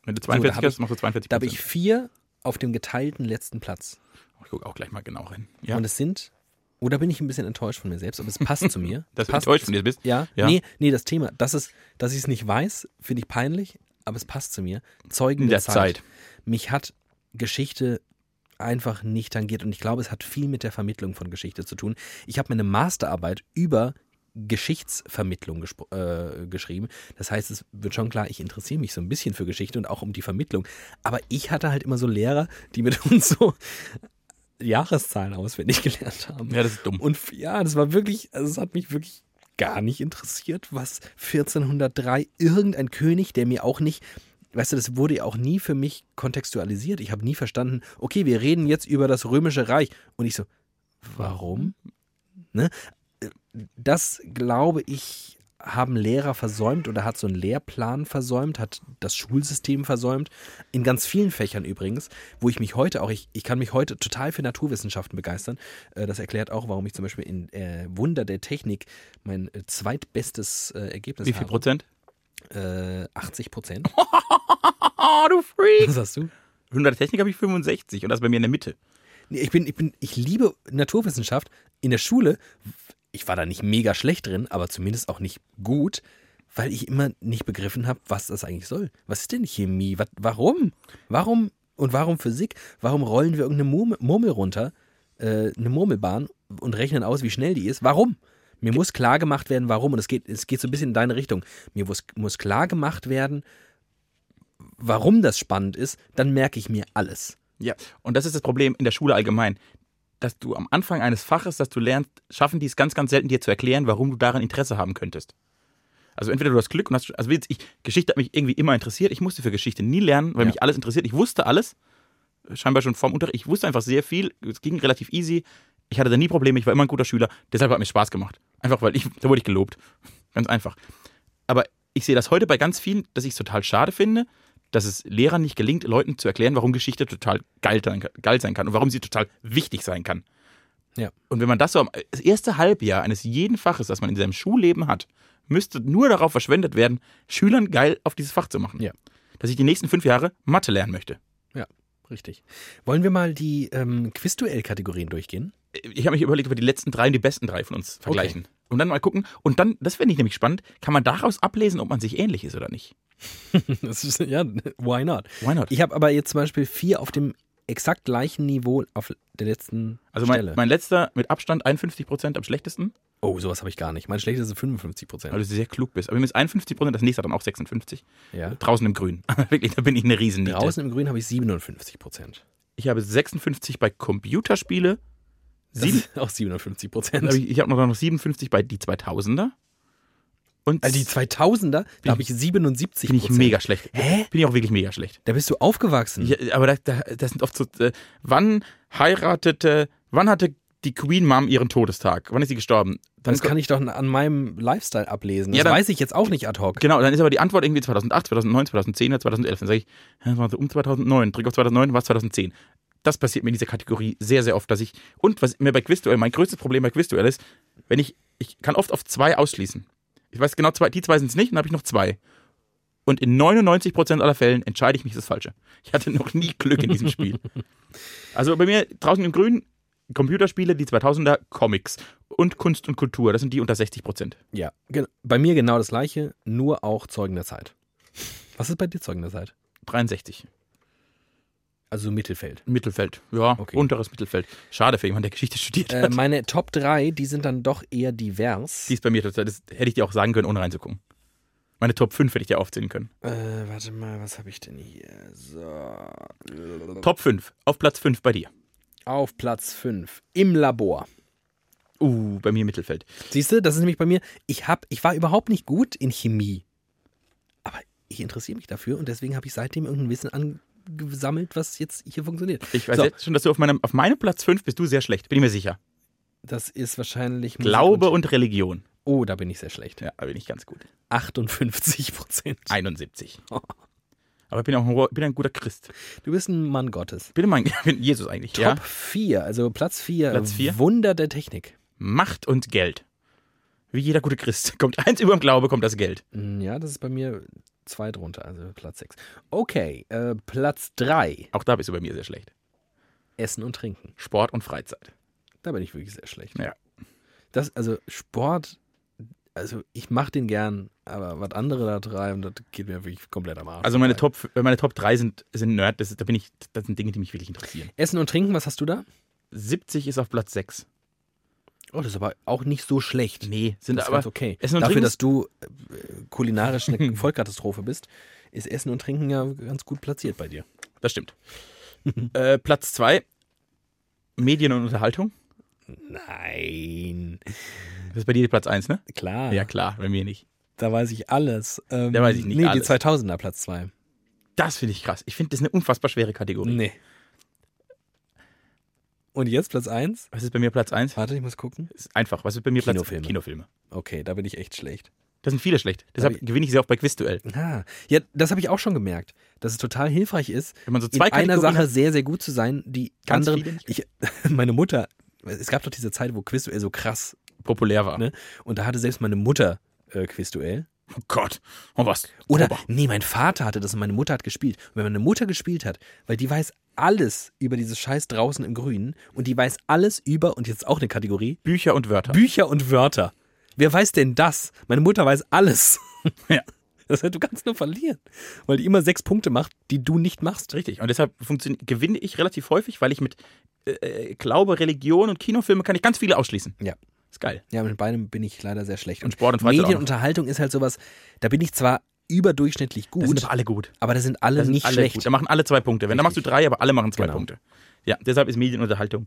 Wenn du 42 hab ich- hast, machst du 42 Da habe ich vier auf dem geteilten letzten Platz. Ich gucke auch gleich mal genau rein. Ja, Und es sind, oder bin ich ein bisschen enttäuscht von mir selbst, aber es passt zu mir. dass du passt, enttäuscht von dir bist. Ja, Ja. Nee, nee, das Thema, das ist, dass ich es nicht weiß, finde ich peinlich, aber es passt zu mir. Zeugen der, der Zeit. Zeit. Mich hat Geschichte einfach nicht tangiert und ich glaube, es hat viel mit der Vermittlung von Geschichte zu tun. Ich habe meine Masterarbeit über Geschichtsvermittlung äh, geschrieben. Das heißt, es wird schon klar, ich interessiere mich so ein bisschen für Geschichte und auch um die Vermittlung. Aber ich hatte halt immer so Lehrer, die mit uns so Jahreszahlen auswendig gelernt haben. Ja, das ist dumm. Und ja, das war wirklich, also es hat mich wirklich gar nicht interessiert, was 1403 irgendein König, der mir auch nicht, weißt du, das wurde ja auch nie für mich kontextualisiert. Ich habe nie verstanden, okay, wir reden jetzt über das Römische Reich. Und ich so, warum? Ne? Das glaube ich, haben Lehrer versäumt oder hat so einen Lehrplan versäumt, hat das Schulsystem versäumt. In ganz vielen Fächern übrigens, wo ich mich heute auch, ich, ich kann mich heute total für Naturwissenschaften begeistern. Äh, das erklärt auch, warum ich zum Beispiel in äh, Wunder der Technik mein äh, zweitbestes äh, Ergebnis Wie viel habe. Prozent? Äh, 80 Prozent. Oh, du Freak! Was hast du? 100 Technik habe ich 65 und das bei mir in der Mitte. Ich bin, ich bin, ich liebe Naturwissenschaft. In der Schule, ich war da nicht mega schlecht drin, aber zumindest auch nicht gut, weil ich immer nicht begriffen habe, was das eigentlich soll. Was ist denn Chemie? Was, warum? Warum und warum Physik? Warum rollen wir irgendeine Murmel, Murmel runter, äh, eine Murmelbahn und rechnen aus, wie schnell die ist? Warum? Mir muss klar gemacht werden, warum. Und es geht, es geht so ein bisschen in deine Richtung. Mir muss, muss klar gemacht werden, warum das spannend ist. Dann merke ich mir alles. Ja, und das ist das Problem in der Schule allgemein. Dass du am Anfang eines Faches, das du lernst, schaffen die es ganz, ganz selten, dir zu erklären, warum du daran Interesse haben könntest. Also entweder du hast Glück und hast, also jetzt ich, Geschichte hat mich irgendwie immer interessiert. Ich musste für Geschichte nie lernen, weil Ja. mich alles interessiert. Ich wusste alles, scheinbar schon vorm Unterricht. Ich wusste einfach sehr viel. Es ging relativ easy. Ich hatte da nie Probleme. Ich war immer ein guter Schüler. Deshalb hat mir Spaß gemacht. Einfach weil ich, da wurde ich gelobt. Ganz einfach. Aber ich sehe das heute bei ganz vielen, dass ich es total schade finde, dass es Lehrern nicht gelingt, Leuten zu erklären, warum Geschichte total geil sein, kann- geil sein kann und warum sie total wichtig sein kann. Ja. Und wenn man das so, am- das erste Halbjahr eines jeden Faches, das man in seinem Schulleben hat, müsste nur darauf verschwendet werden, Schülern geil auf dieses Fach zu machen. Ja. Dass ich die nächsten fünf Jahre Mathe lernen möchte. Ja, richtig. Wollen wir mal die ähm, Quizduell-Kategorien durchgehen? Ich habe mich überlegt, ob wir die letzten drei und die besten drei von uns vergleichen. Und dann mal gucken. Und dann, das finde ich nämlich spannend, kann man daraus ablesen, ob man sich ähnlich ist oder nicht. Das ist, ja, why not? Why not? Ich habe aber jetzt zum Beispiel vier auf dem exakt gleichen Niveau auf der letzten Also mein, Stelle. mein letzter mit Abstand 51 Prozent am schlechtesten, oh, sowas habe ich gar nicht. Mein schlechtestes sind 55 Prozent. weil du sehr klug bist. Aber mir ist 51 Prozent, das nächste dann auch 56. ja. Draußen im Grün. Wirklich, da bin ich eine Riesenniete. Draußen im Grün habe ich 57 Prozent. Ich habe 56 bei Computerspiele. Sieben, ist auch 57 dann Prozent. ich ich habe noch 57 bei die 2000er. Und Also die 2000er, da habe ich 77 bin ich mega schlecht. Hä? Bin ich auch wirklich mega schlecht. Da bist du aufgewachsen. Ja, aber da, da, das sind oft so, äh, wann heiratete, wann hatte die Queen Mom ihren Todestag? Wann ist sie gestorben? Dann das kann ich doch an meinem Lifestyle ablesen. Das Ja, dann- weiß ich jetzt auch nicht ad hoc. Genau, dann ist aber die Antwort irgendwie 2008, 2009, 2010 oder 2011. Dann sage ich, war so um 2009, drück auf 2009, war es 2010. Das passiert mir in dieser Kategorie sehr, sehr oft, dass ich, und was mir bei Quizduell, mein größtes Problem bei Quizduell ist, wenn ich, ich kann oft auf zwei ausschließen. Ich weiß genau, zwei, die zwei sind es nicht, dann habe ich noch zwei. Und in 99% aller Fällen entscheide ich mich das Falsche. Ich hatte noch nie Glück in diesem Spiel. Also bei mir draußen im Grün Computerspiele, die 2000er, Comics und Kunst und Kultur. Das sind die unter 60%. Ja, bei mir genau das gleiche, nur auch Zeugen der Zeit. Was ist bei dir Zeugen der Zeit? 63. Also Mittelfeld. Mittelfeld, ja, Okay. unteres Mittelfeld. Schade für jemanden, der Geschichte studiert Äh, hat. meine Top 3, die sind dann doch eher divers. Die ist bei mir total, das hätte ich dir auch sagen können, ohne reinzugucken. Meine Top 5 hätte ich dir aufzählen können. Äh, warte mal, was habe ich denn hier? So. Top 5, auf Platz 5 bei dir. Auf Platz 5. Im Labor. Uh, bei mir Mittelfeld. Siehst du, das ist nämlich bei mir, ich, hab, ich war überhaupt nicht gut in Chemie. Aber ich interessiere mich dafür und deswegen habe ich seitdem irgendein Wissen angesammelt, was jetzt hier funktioniert. Ich weiß So. jetzt schon, dass du auf meinem, auf meinem Platz 5 bist du sehr schlecht, bin ich mir sicher. Das ist wahrscheinlich. Musik Glaube und, und Religion. Oh, da bin ich sehr schlecht. Ja, da bin ich ganz gut. 58 Prozent. 71. Aber ich bin auch ein, bin ein guter Christ. Du bist ein Mann Gottes. Ich bin, mein, ich bin Jesus eigentlich. Top Ja? 4, also Platz 4. Platz vier? Wunder der Technik. Macht und Geld. Wie jeder gute Christ. Kommt eins über dem Glaube, kommt das Geld. Ja, das ist bei mir zwei drunter, also Platz 6. Okay, äh, Platz 3. Auch da bist du bei mir sehr schlecht. Essen und Trinken. Sport und Freizeit. Da bin ich wirklich sehr schlecht. Ja. Das, also Sport, also ich mache den gern, aber was andere da treiben, das geht mir wirklich komplett am Arsch. Also meine. Top, meine Top 3 sind, sind Nerd, das, ist- da bin ich, das sind Dinge, die mich wirklich interessieren. Essen und Trinken, was hast du da? 70 ist auf Platz 6. Oh, das ist aber auch nicht so schlecht. Nee, sind das aber ganz okay. Essen und Dafür, Trinken dass du äh, kulinarisch eine Vollkatastrophe bist, ist Essen und Trinken ja ganz gut platziert bei dir. Das stimmt. äh, Platz 2, Medien und Unterhaltung. Nein. Das ist bei dir Platz 1, ne? Klar. Ja, klar, bei mir nicht. Da weiß ich alles. Ähm, Da weiß ich nicht Nee, alles. die 2000er Platz 2. Das finde ich krass. Ich finde, das ist eine unfassbar schwere Kategorie. Nee. Und jetzt Platz 1? Was ist bei mir Platz 1? Warte, ich muss gucken. Ist einfach. Was ist bei mir Platz Kinofilme. Kinofilme. Okay, da bin ich echt schlecht. Da sind viele schlecht. Deshalb Aber- gewinne ich sie auch bei Quizduell. Ah, ja, das habe ich auch schon gemerkt, dass es total hilfreich ist, Wenn man so in zwei einer Kategorien Sache hat, sehr, sehr gut zu sein, die Ganz anderen. Ich, meine Mutter, es gab doch diese Zeit, wo Quizduell so krass, populär war. ne? Und da hatte selbst meine Mutter äh, Quizduell. Oh Gott. Oh was. Oder, Ober. nee, mein Vater hatte das und meine Mutter hat gespielt. Und wenn meine Mutter gespielt hat, weil die weiß alles über dieses Scheiß draußen im Grünen und die weiß alles über, und jetzt auch eine Kategorie, Bücher und Wörter. Bücher und Wörter. Wer weiß denn das? Meine Mutter weiß alles. Ja. Das heißt, du kannst nur verlieren, weil die immer sechs Punkte macht, die du nicht machst. Richtig. Und deshalb gewinne ich relativ häufig, weil ich mit äh, äh, Glaube, Religion und Kinofilme kann ich ganz viele ausschließen. Ja. Ist geil. Ja, mit beidem bin ich leider sehr schlecht. Und Sport und Freizeit. Medienunterhaltung ist halt sowas, da bin ich zwar überdurchschnittlich Da sind gut, aber alle gut. aber da sind alle Da sind nicht alle schlecht. Gut. Da machen alle zwei Punkte. Wenn, dann machst du drei, aber alle machen zwei Genau. Punkte. Ja, deshalb ist Medienunterhaltung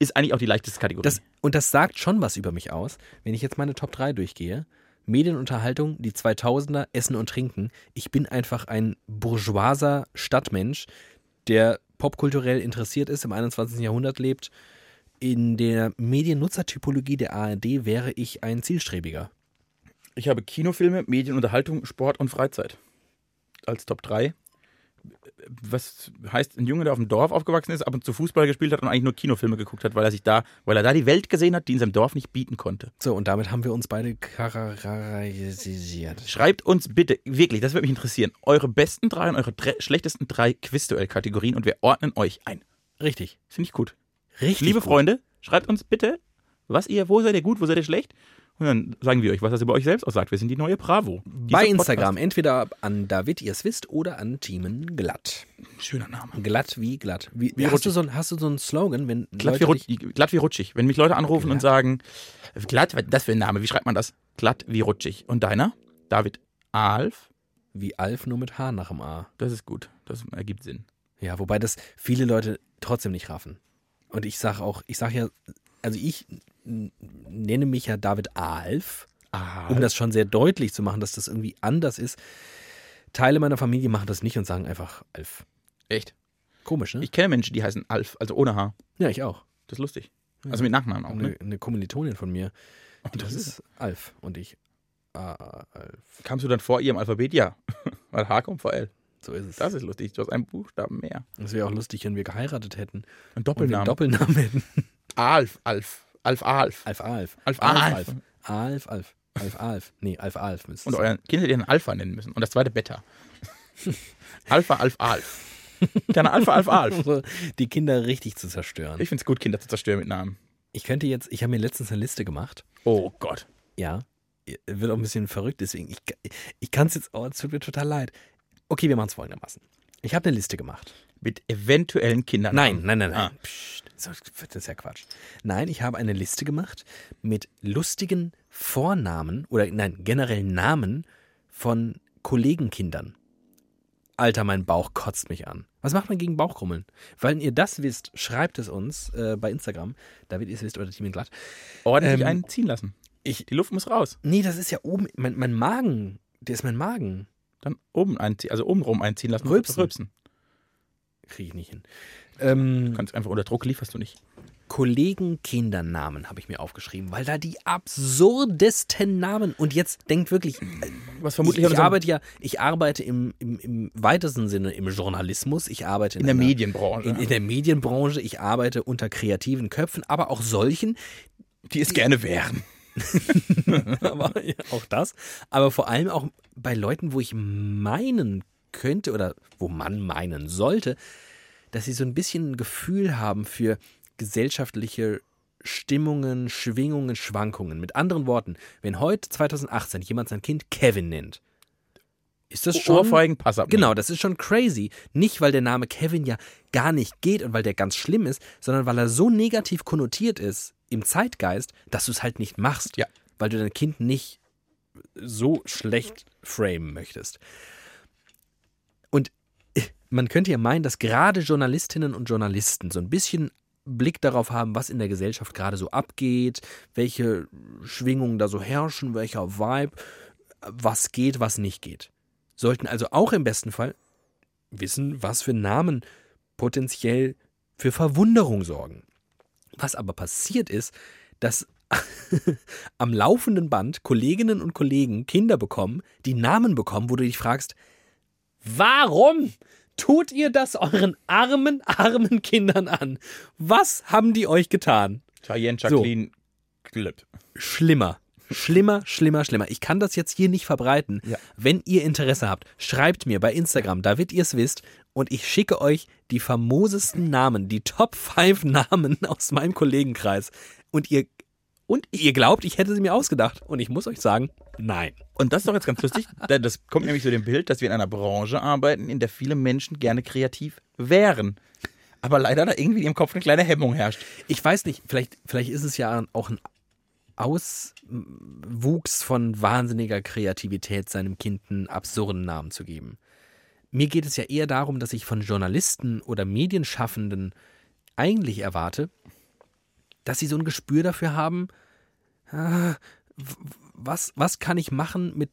ist eigentlich auch die leichteste Kategorie. Das, und das sagt schon was über mich aus, wenn ich jetzt meine Top 3 durchgehe. Medienunterhaltung, die 2000er, Essen und Trinken. Ich bin einfach ein bourgeoiser Stadtmensch, der popkulturell interessiert ist, im 21. Jahrhundert lebt. In der Mediennutzertypologie der ARD wäre ich ein Zielstrebiger. Ich habe Kinofilme, Medienunterhaltung, Sport und Freizeit als Top 3. Was heißt, ein Junge, der auf dem Dorf aufgewachsen ist, ab und zu Fußball gespielt hat und eigentlich nur Kinofilme geguckt hat, weil er sich da, weil er da die Welt gesehen hat, die in seinem Dorf nicht bieten konnte. So, und damit haben wir uns beide charakterisiert. Schreibt uns bitte, wirklich, das würde mich interessieren, eure besten drei und eure dre schlechtesten drei Quizduell-Kategorien und wir ordnen euch ein. Richtig. Finde ich gut. Richtig. Liebe gut. Freunde, schreibt uns bitte, was ihr, wo seid ihr gut, wo seid ihr schlecht? Und dann sagen wir euch, was das über euch selbst aussagt. Wir sind die neue Bravo. Bei Instagram entweder an David, ihr es wisst, oder an Teamen Glatt. Schöner Name. Glatt wie glatt. Wie, Wie hast, du so, hast du so einen Slogan, wenn Glatt wie, Leute dich, rutschig, glatt wie rutschig. Wenn mich Leute anrufen und Glatt. sagen, glatt, das für ein Name? Wie schreibt man das? Glatt wie rutschig. Und deiner? David Alf? wie Alf nur mit H nach dem A? Das ist gut. Das ergibt Sinn. Ja, wobei das viele Leute trotzdem nicht raffen. Und ich sage auch, ich sage ja, also ich nenne mich ja David Alf, Ah, um das schon sehr deutlich zu machen, dass das irgendwie anders ist. Teile meiner Familie machen das nicht und sagen einfach Alf. echt. Komisch, ne? Ich kenne Menschen, die heißen Alf, also ohne H. ja, ich auch. Das ist lustig. Also mit Nachnamen auch, Eine, ne? eine Kommilitonin von mir, Ach, das ist Alf und ich ah, Alf. Kamst du dann vor ihrem Alphabet? Ja. Weil H kommt vor L. So ist es. Das ist lustig. Du hast einen Buchstaben mehr. Das wäre auch lustig, wenn wir geheiratet hätten Ein und wir einen Doppelname. Doppelnamen hätten. Alf, Alf. Alf Alf. Alf Alf. Alf Alf Alf. Alf. Alf Alf. Nee, Alf Alf Und euer Kind hätte ihr einen Alpha nennen müssen. Und das zweite Beta. Alpha, Alf, Alf. Kleiner Alpha, Alf, Alf. Die Kinder richtig zu zerstören. Ich finde es gut, Kinder zu zerstören mit Namen. Ich könnte jetzt, ich habe mir letztens eine Liste gemacht. Oh Gott. Ja. Wird auch ein bisschen verrückt, deswegen, ich, ich kann es jetzt, oh, es tut mir total leid. Okay, wir machen es folgendermaßen. Ich habe eine Liste gemacht. Mit eventuellen Kindern. Nein, nein, nein, nein. Ah. Psst, das ist ja Quatsch. Nein, ich habe eine Liste gemacht mit lustigen Vornamen oder nein, generell Namen von Kollegenkindern. Alter, mein Bauch kotzt mich an. Was macht man gegen Bauchkrummeln? Weil ihr das wisst, schreibt es uns äh, bei Instagram. David, ihr es wisst oder Team glatt. Ordentlich Ähm, einen ziehen lassen. Ich, Die Luft muss raus. nee, das ist ja oben, mein, mein Magen, der ist mein Magen. Dann oben einziehen, also oben rum einziehen lassen. Rülpsen. Rülpsen. Kriege ich nicht hin. Ähm, Du kannst einfach unter Druck lieferst du nicht. Kollegenkindernamen habe ich mir aufgeschrieben, weil da die absurdesten Namen und jetzt denkt wirklich, Was ich, vermutlich ich unserem- arbeite ja, ich arbeite im, im, im weitesten Sinne im Journalismus, ich arbeite in, in der einer, Medienbranche. in, in der Medienbranche, ich arbeite unter kreativen Köpfen, aber auch solchen, die es gerne wären. aber ja, auch das, aber vor allem auch bei Leuten, wo ich meinen könnte oder wo man meinen sollte, dass sie so ein bisschen ein Gefühl haben für gesellschaftliche Stimmungen, Schwingungen, Schwankungen. Mit anderen Worten, wenn heute 2018 jemand sein Kind Kevin nennt, ist das schon Ohrfeigen, pass ab. Genau, das ist schon crazy. Nicht, weil der Name Kevin ja gar nicht geht und weil der ganz schlimm ist, sondern weil er so negativ konnotiert ist im Zeitgeist, dass du es halt nicht machst. Ja. Weil du dein Kind nicht so schlecht framen möchtest. Und äh, man könnte ja meinen, dass gerade Journalistinnen und Journalisten so ein bisschen Blick darauf haben, was in der Gesellschaft gerade so abgeht, welche Schwingungen da so herrschen, welcher Vibe, was geht, was nicht geht sollten also auch im besten Fall wissen, was für Namen potenziell für Verwunderung sorgen. Was aber passiert ist, dass am laufenden Band Kolleginnen und Kollegen Kinder bekommen, die Namen bekommen, wo du dich fragst, warum tut ihr das euren armen, armen Kindern an? Was haben die euch getan? Cheyenne, Jacqueline, Clip. Schlimmer. Schlimmer, schlimmer, schlimmer. Ich kann das jetzt hier nicht verbreiten. Ja. Wenn ihr Interesse habt, schreibt mir bei Instagram, damit ihr es wisst. Und ich schicke euch die famosesten Namen, die Top 5 Namen aus meinem Kollegenkreis. Und ihr, und ihr glaubt, ich hätte sie mir ausgedacht. Und ich muss euch sagen, nein. Und das ist doch jetzt ganz lustig. denn Das kommt nämlich zu dem Bild, dass wir in einer Branche arbeiten, in der viele Menschen gerne kreativ wären. Aber leider da irgendwie im Kopf eine kleine Hemmung herrscht. Ich weiß nicht, vielleicht, vielleicht ist es ja auch ein Auswuchs von wahnsinniger Kreativität, seinem Kind einen absurden Namen zu geben. Mir geht es ja eher darum, dass ich von Journalisten oder Medienschaffenden eigentlich erwarte, dass sie so ein Gespür dafür haben, ah, was, was kann ich machen mit,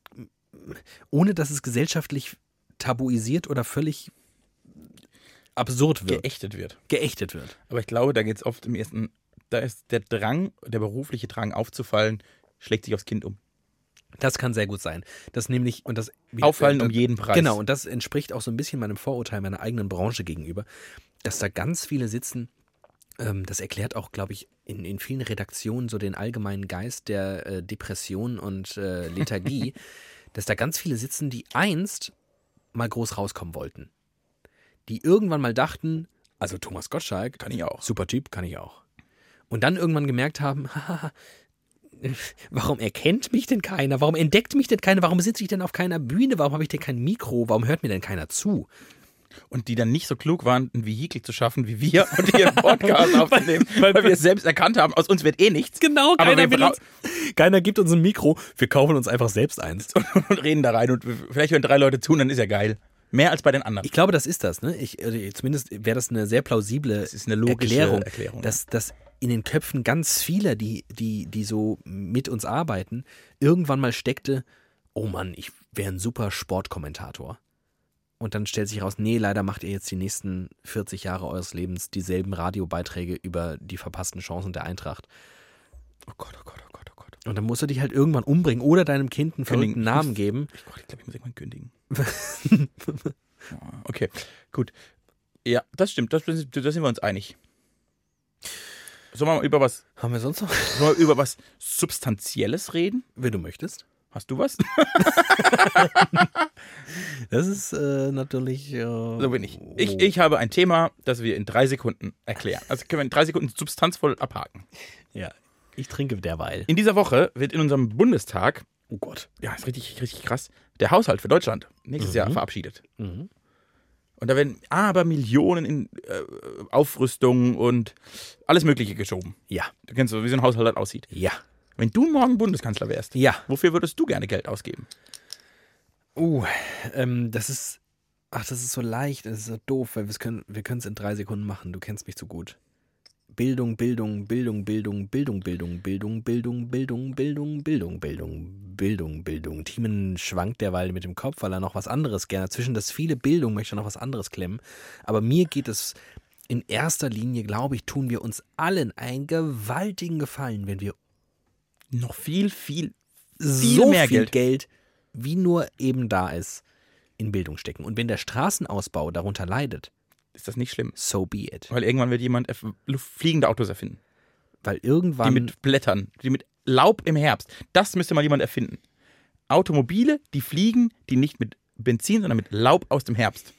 ohne dass es gesellschaftlich tabuisiert oder völlig absurd wird, Geächtet wird. geächtet wird. Aber ich glaube, da geht es oft im ersten, da ist der Drang, der berufliche Drang aufzufallen, schlägt sich aufs Kind um. Das kann sehr gut sein. Das nämlich, und das Auffallen äh, um jeden Preis. Genau, und das entspricht auch so ein bisschen meinem Vorurteil meiner eigenen Branche gegenüber, dass da ganz viele sitzen. Ähm, das erklärt auch, glaube ich, in, in vielen Redaktionen so den allgemeinen Geist der äh, Depression und äh, Lethargie, dass da ganz viele sitzen, die einst mal groß rauskommen wollten. Die irgendwann mal dachten, also Thomas Gottschalk, Kann ich auch. super Typ, kann ich auch. Und dann irgendwann gemerkt haben, warum erkennt mich denn keiner? Warum entdeckt mich denn keiner? Warum sitze ich denn auf keiner Bühne? Warum habe ich denn kein Mikro? Warum hört mir denn keiner zu? Und die dann nicht so klug waren, ein Vehikel zu schaffen wie wir und hier einen Podcast aufzunehmen, weil, wir es selbst erkannt haben, aus uns wird eh nichts. Genau, Aber keiner, uns, keiner gibt uns ein Mikro. Wir kaufen uns einfach selbst eins. und reden da rein und vielleicht hören drei Leute zu und dann ist ja geil. Mehr als bei den anderen. Ich glaube, das ist das. Ne? Ich, also zumindest wäre das eine sehr plausible Das ist eine logische Erklärung, Erklärung, dass, dass in den Köpfen ganz vieler, die, die, die so mit uns arbeiten, irgendwann mal steckte, oh Mann, ich wäre ein super Sportkommentator. Und dann stellt sich raus, nee, leider macht ihr jetzt die nächsten 40 Jahre eures Lebens dieselben Radiobeiträge über die verpassten Chancen der Eintracht. Oh Gott, oh Gott, oh Gott, oh Gott. Und dann musst du dich halt irgendwann umbringen oder deinem Kind einen verrückten Kündigen. Namen geben. Ich, Gott, ich glaube, ich muss irgendwann kündigen. Ja, okay, gut. Ja, das stimmt. Das, da sind wir uns einig. Sollen wir mal über was, Haben wir sonst noch? sollen wir über was Substanzielles reden? Wenn du möchtest. Hast du was? Das ist äh, natürlich. Äh, So bin ich. ich. Ich habe ein Thema, das wir in drei Sekunden erklären. Also können wir in drei Sekunden substanzvoll abhaken. Ja, ich trinke derweil. In dieser Woche wird in unserem Bundestag, Oh Gott. ja, ist richtig, richtig krass, der Haushalt für Deutschland nächstes Jahr verabschiedet. Mhm. Und da werden aber Millionen in äh, Aufrüstung und alles Mögliche geschoben. Ja, Du kennst so, wie so ein Haushalt halt aussieht. ja, Wenn du morgen Bundeskanzler wärst, ja. wofür würdest du gerne Geld ausgeben? Uh, ähm, das ist. Ach, das ist so leicht, das ist so doof, weil wir können wir können es in drei Sekunden machen. Du kennst mich zu gut. Bildung, Bildung, Bildung, Bildung, Bildung, Bildung, Bildung, Bildung, Bildung, Bildung, Bildung, Bildung, Bildung, Bildung. Thiemen schwankt derweil mit dem Kopf, weil er noch was anderes gerne. Zwischen das viele Bildung möchte er noch was anderes klemmen. Aber mir geht es in erster Linie, glaube ich, tun wir uns allen einen gewaltigen Gefallen, wenn wir Noch viel, viel, so mehr viel Geld. Geld. wie nur eben da ist, in Bildung stecken. Und wenn der Straßenausbau darunter leidet, ist das nicht schlimm. so be it. Weil irgendwann wird jemand Luft- fliegende Autos erfinden. Weil Die irgendwann. mit Blättern, die mit Laub im Herbst. Das müsste mal jemand erfinden. Automobile, die fliegen, die nicht mit Benzin, sondern mit Laub aus dem Herbst.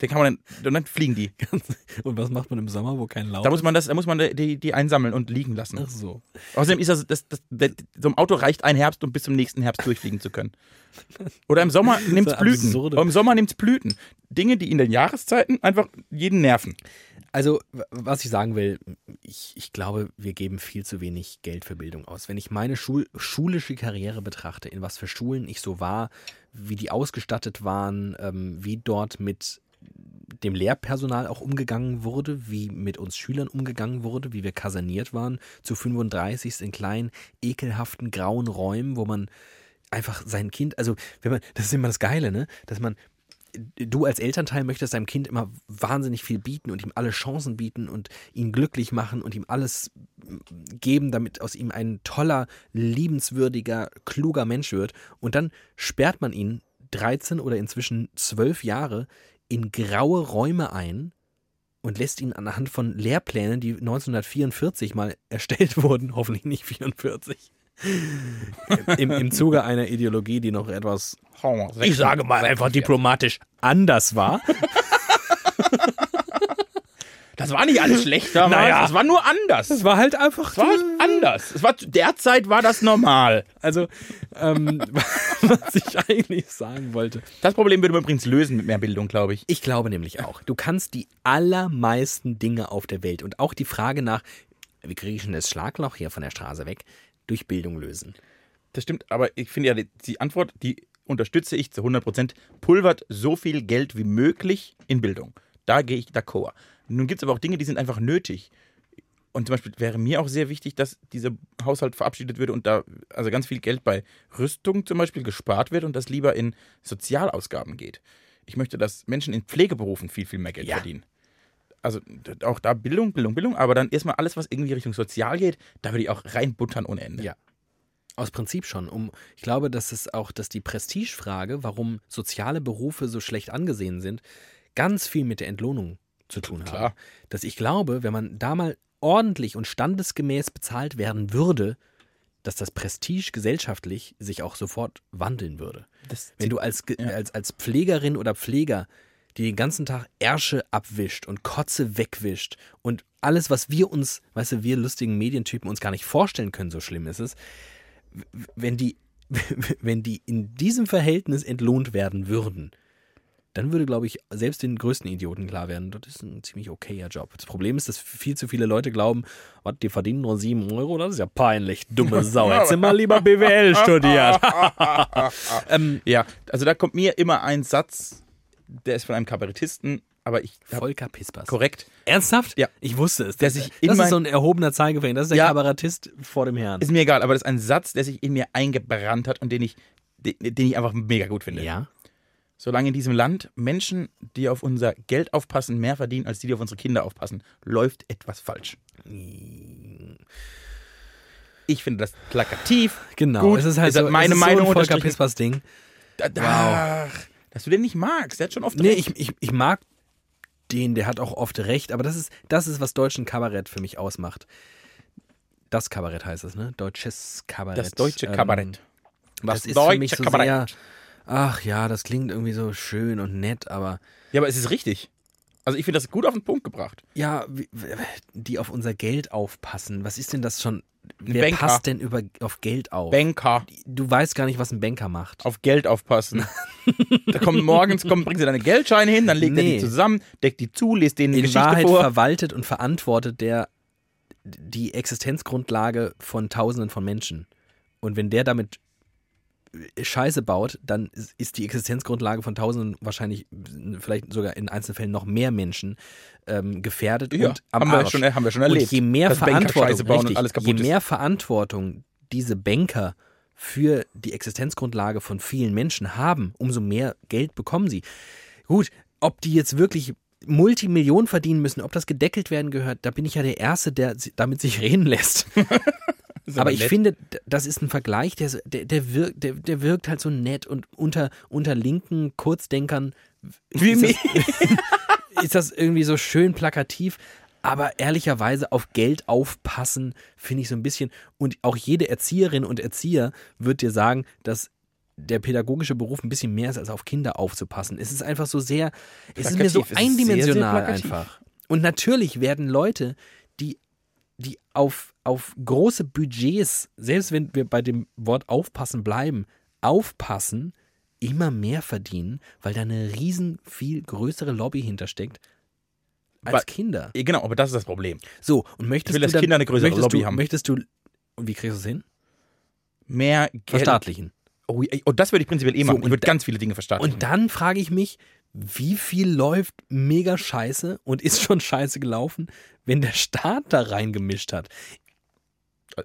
Den kann man dann, und dann fliegen die. und was macht man im Sommer, wo kein Laub Da muss man das, da muss man die, die einsammeln und liegen lassen. Ach so. Außerdem ist das, das, das, das, so ein Auto reicht ein Herbst, um bis zum nächsten Herbst durchfliegen zu können. Oder im Sommer nimmt es Blüten. absurde- Oder Im Sommer nimmt es Blüten. Dinge, die in den Jahreszeiten einfach jeden nerven. Also, was ich sagen will, ich, ich glaube, wir geben viel zu wenig Geld für Bildung aus. Wenn ich meine Schul schulische Karriere betrachte, in was für Schulen ich so war, wie die ausgestattet waren, ähm, wie dort mit dem Lehrpersonal auch umgegangen wurde, wie mit uns Schülern umgegangen wurde, wie wir kaserniert waren, zu 35 in kleinen, ekelhaften, grauen Räumen, wo man einfach sein Kind, also wenn man, das ist immer das Geile, ne, dass man du als Elternteil möchtest deinem Kind immer wahnsinnig viel bieten und ihm alle Chancen bieten und ihn glücklich machen und ihm alles geben, damit aus ihm ein toller, liebenswürdiger, kluger Mensch wird. Und dann sperrt man ihn 13 oder inzwischen 12 Jahre in graue Räume ein und lässt ihn anhand von Lehrplänen, die 1944 mal erstellt wurden, hoffentlich nicht 44, im, im Zuge einer Ideologie, die noch etwas, ich sage mal einfach diplomatisch, anders war. Das war nicht alles schlecht damals. Naja. Das war nur anders. Es war halt einfach Es war halt anders. Es war, derzeit war das normal. Also, ähm, was ich eigentlich sagen wollte. Das Problem würde man übrigens lösen mit mehr Bildung, glaube ich. Ich glaube nämlich auch, du kannst die allermeisten Dinge auf der Welt und auch die Frage nach, wie kriege ich denn das Schlagloch hier von der Straße weg, durch Bildung lösen. Das stimmt, aber ich finde ja, die, Antwort, die unterstütze ich zu 100 Prozent. Pulvert so viel Geld wie möglich in Bildung. Da gehe ich d'accord. Nun gibt es aber auch Dinge, die sind einfach nötig. Und zum Beispiel wäre mir auch sehr wichtig, dass dieser Haushalt verabschiedet wird und da also ganz viel Geld bei Rüstung zum Beispiel gespart wird und das lieber in Sozialausgaben geht. Ich möchte, dass Menschen in Pflegeberufen viel, viel mehr Geld Ja. verdienen. Also auch da Bildung, Bildung, Bildung, aber dann erstmal alles, was irgendwie Richtung Sozial geht, da würde ich auch reinbuttern ohne Ende. Ja. Aus Prinzip schon. Um, ich glaube, dass es auch, dass die Prestigefrage, warum soziale Berufe so schlecht angesehen sind, ganz viel mit der Entlohnung zu tun Klar. haben. Dass ich glaube, wenn man da mal ordentlich und standesgemäß bezahlt werden würde, dass das Prestige gesellschaftlich sich auch sofort wandeln würde. Das Wenn du als, Ja. als, als Pflegerin oder Pfleger, die den ganzen Tag Ärsche abwischt und Kotze wegwischt und alles, was wir uns, weißt du, wir lustigen Medientypen uns gar nicht vorstellen können, so schlimm ist es, wenn die, wenn die in diesem Verhältnis entlohnt werden würden, dann würde, glaube ich, selbst den größten Idioten klar werden, das ist ein ziemlich okayer Job. Das Problem ist, dass viel zu viele Leute glauben, was, die verdienen nur sieben Euro, das ist ja peinlich, dumme Sau. Hättest du mal lieber BWL studiert. ähm, Ja, also da kommt mir immer ein Satz, der ist von einem Kabarettisten, aber ich Volker Pispers. korrekt. Ernsthaft? Ja. Ich wusste es. Der Das, sich das ist so ein erhobener Zeigefinger. Das ist der Ja. Kabarettist vor dem Herrn. Ist mir egal, aber das ist ein Satz, der sich in mir eingebrannt hat und den ich, den, den ich einfach mega gut finde. Ja. Solange in diesem Land Menschen, die auf unser Geld aufpassen, mehr verdienen, als die, die auf unsere Kinder aufpassen, läuft etwas falsch. Ich finde das plakativ. Genau. Gut, es ist halt halt so, meine es ist Meinung so ein Volker. Pispers Ding. Da, da, Ach, dass du den nicht magst. Der hat schon oft Nee, recht. ich, ich, ich mag den, der hat auch oft recht, aber das ist, das ist, was deutschen Kabarett für mich ausmacht. Das Kabarett heißt es, ne? Deutsches Kabarett. Das deutsche Ähm, Kabarett. Was Das ist für mich so Kabarett. sehr, ach ja, das klingt irgendwie so schön und nett, aber Ja, aber es ist richtig. Also ich finde das gut auf den Punkt gebracht. ja, die auf unser Geld aufpassen. Was ist denn das schon? Wer Banker. passt denn über, auf Geld auf? Banker. du weißt gar nicht, was ein Banker macht. auf Geld aufpassen. da kommt morgens, kommt, bringt sie deine Geldscheine hin, dann legt er Nee. die zusammen, deckt die zu, liest denen eine In Geschichte Wahrheit vor. verwaltet und verantwortet der die Existenzgrundlage von Tausenden von Menschen. Und wenn der damit Scheiße baut, dann ist- die Existenzgrundlage von Tausenden wahrscheinlich vielleicht sogar in Einzelfällen noch mehr Menschen ähm, gefährdet Ja, und am haben, wir Arsch. schon, haben wir schon erlebt. und je mehr Verantwortung, richtig, und alles kaputt je mehr Verantwortung diese Banker für die Existenzgrundlage von vielen Menschen haben, umso mehr Geld bekommen sie. Gut, ob die jetzt wirklich Multimillionen verdienen müssen, ob das gedeckelt werden gehört, da bin ich ja der Erste, der damit sich reden lässt. Ist Aber ich finde, das ist ein Vergleich, der, der, der, wirkt, der, der wirkt halt so nett und unter, unter linken Kurzdenkern Wie ist das, ist das irgendwie so schön plakativ. Aber ehrlicherweise auf Geld aufpassen, finde ich so ein bisschen. Und auch jede Erzieherin und Erzieher wird dir sagen, dass der pädagogische Beruf ein bisschen mehr ist, als auf Kinder aufzupassen. Es ist einfach so sehr, es ist mir so Plakativ. Es ist sehr, sehr eindimensional plakativ. einfach. Und natürlich werden Leute, die, die auf, auf große Budgets, selbst wenn wir bei dem Wort aufpassen bleiben, aufpassen, immer mehr verdienen, weil da eine riesen viel größere Lobby hintersteckt als Weil- Kinder. Genau, aber das ist das Problem. So, und möchtest Ich will, du dann, Kinder eine größere möchtest Lobby du, haben. Möchtest du, und wie kriegst du es hin? Mehr Geld. Verstaatlichen. Oh, oh, das würde ich prinzipiell eh So, machen. ich und würde ganz viele Dinge verstaatlichen. Und dann frage ich mich, wie viel läuft mega scheiße und ist schon scheiße gelaufen, wenn der Staat da reingemischt hat?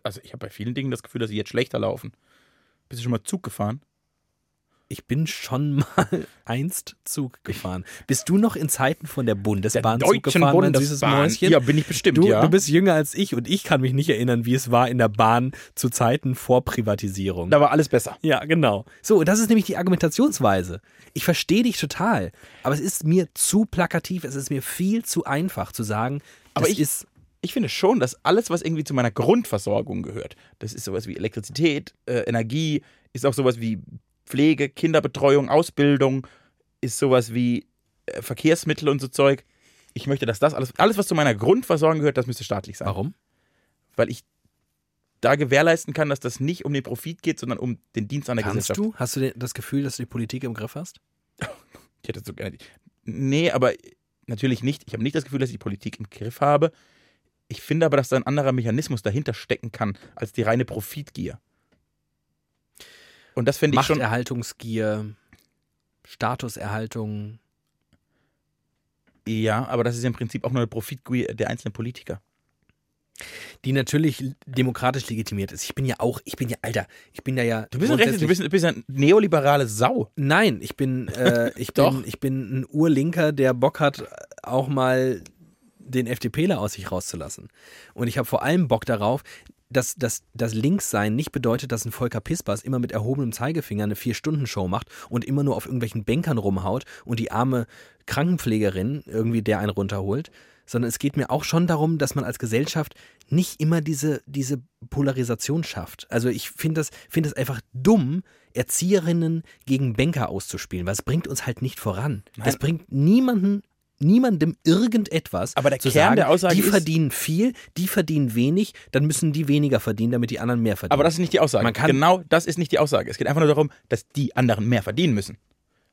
also ich habe bei vielen Dingen das Gefühl, dass sie jetzt schlechter laufen. Bist du schon mal Zug gefahren? Ich bin schon mal einst Zug gefahren. Bist du noch in Zeiten von der Bundesbahn Zug gefahren, mein süßes Mäuschen? Ja, bin ich bestimmt, Du, ja. du bist jünger als ich und ich kann mich nicht erinnern, wie es war in der Bahn zu Zeiten vor Privatisierung. da war alles besser. Ja, genau. So, das ist nämlich die Argumentationsweise. Ich verstehe dich total, aber es ist mir zu plakativ, es ist mir viel zu einfach zu sagen, Aber ich- ist Ich finde schon, dass alles, was irgendwie zu meiner Grundversorgung gehört, das ist sowas wie Elektrizität, äh, Energie, ist auch sowas wie Pflege, Kinderbetreuung, Ausbildung, ist sowas wie äh, Verkehrsmittel und so Zeug. Ich möchte, dass das alles, alles, was zu meiner Grundversorgung gehört, das müsste staatlich sein. warum? Weil ich da gewährleisten kann, dass das nicht um den Profit geht, sondern um den Dienst an der Kannst Gesellschaft. du? Hast du das Gefühl, dass du die Politik im Griff hast? Ich hätte so gerne. die- Nee, aber natürlich nicht. Ich habe nicht das Gefühl, dass ich die Politik im Griff habe. Ich finde aber, dass da ein anderer Mechanismus dahinter stecken kann, als die reine Profitgier. Und das finde ich schon. Machterhaltungsgier, Statuserhaltung. Ja, aber das ist ja im Prinzip auch nur eine Profitgier der einzelnen Politiker. die natürlich demokratisch legitimiert ist. Ich bin ja auch, ich bin ja, Alter, ich bin ja ja. Du bist ein, Rechts, du bist, du bist eine neoliberale Sau. Nein, ich bin, äh, ich Doch. bin, ich bin ein Urlinker, der Bock hat, auch mal den FDPler aus sich rauszulassen. Und ich habe vor allem Bock darauf, dass, dass das Linkssein nicht bedeutet, dass ein Volker Pispers immer mit erhobenem Zeigefinger eine Vier-Stunden-Show macht und immer nur auf irgendwelchen Bänkern rumhaut und die arme Krankenpflegerin irgendwie der einen runterholt, sondern es geht mir auch schon darum, dass man als Gesellschaft nicht immer diese, diese Polarisation schafft. Also ich finde das, finde es einfach dumm, Erzieherinnen gegen Banker auszuspielen, weil es bringt uns halt nicht voran. Nein. Es bringt niemanden niemandem irgendetwas Aber der zu Kern sagen, der Aussage die ist- verdienen viel, die verdienen wenig, dann müssen die weniger verdienen, damit die anderen mehr verdienen. Aber das ist nicht die Aussage. Man kann- genau das ist nicht die Aussage. Es geht einfach nur darum, dass die anderen mehr verdienen müssen.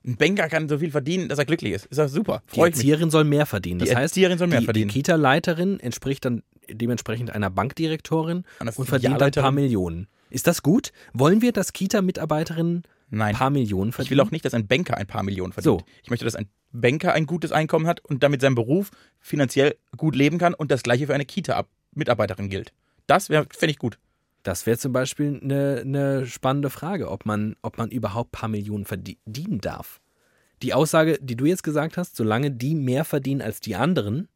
Ein Banker kann so viel verdienen, dass er glücklich ist. Ist das super. die Freut mich. Erzieherin soll mehr verdienen. Das Die heißt, Erzieherin soll mehr die, verdienen. Die Kita-Leiterin entspricht dann dementsprechend einer Bankdirektorin und verdient ein paar. Millionen. Ist das gut? Wollen wir, dass Kita-Mitarbeiterinnen Nein. paar Millionen verdienen? Ich will auch nicht, dass ein Banker ein paar Millionen verdient. So. Ich möchte, dass ein Banker ein gutes Einkommen hat und damit seinem Beruf finanziell gut leben kann und das gleiche für eine Kita-Mitarbeiterin gilt. Das wäre, fände ich gut. Das wäre zum Beispiel eine, eine spannende Frage, ob man, ob man überhaupt ein paar Millionen verdienen darf. Die Aussage, die du jetzt gesagt hast, solange die mehr verdienen als die anderen,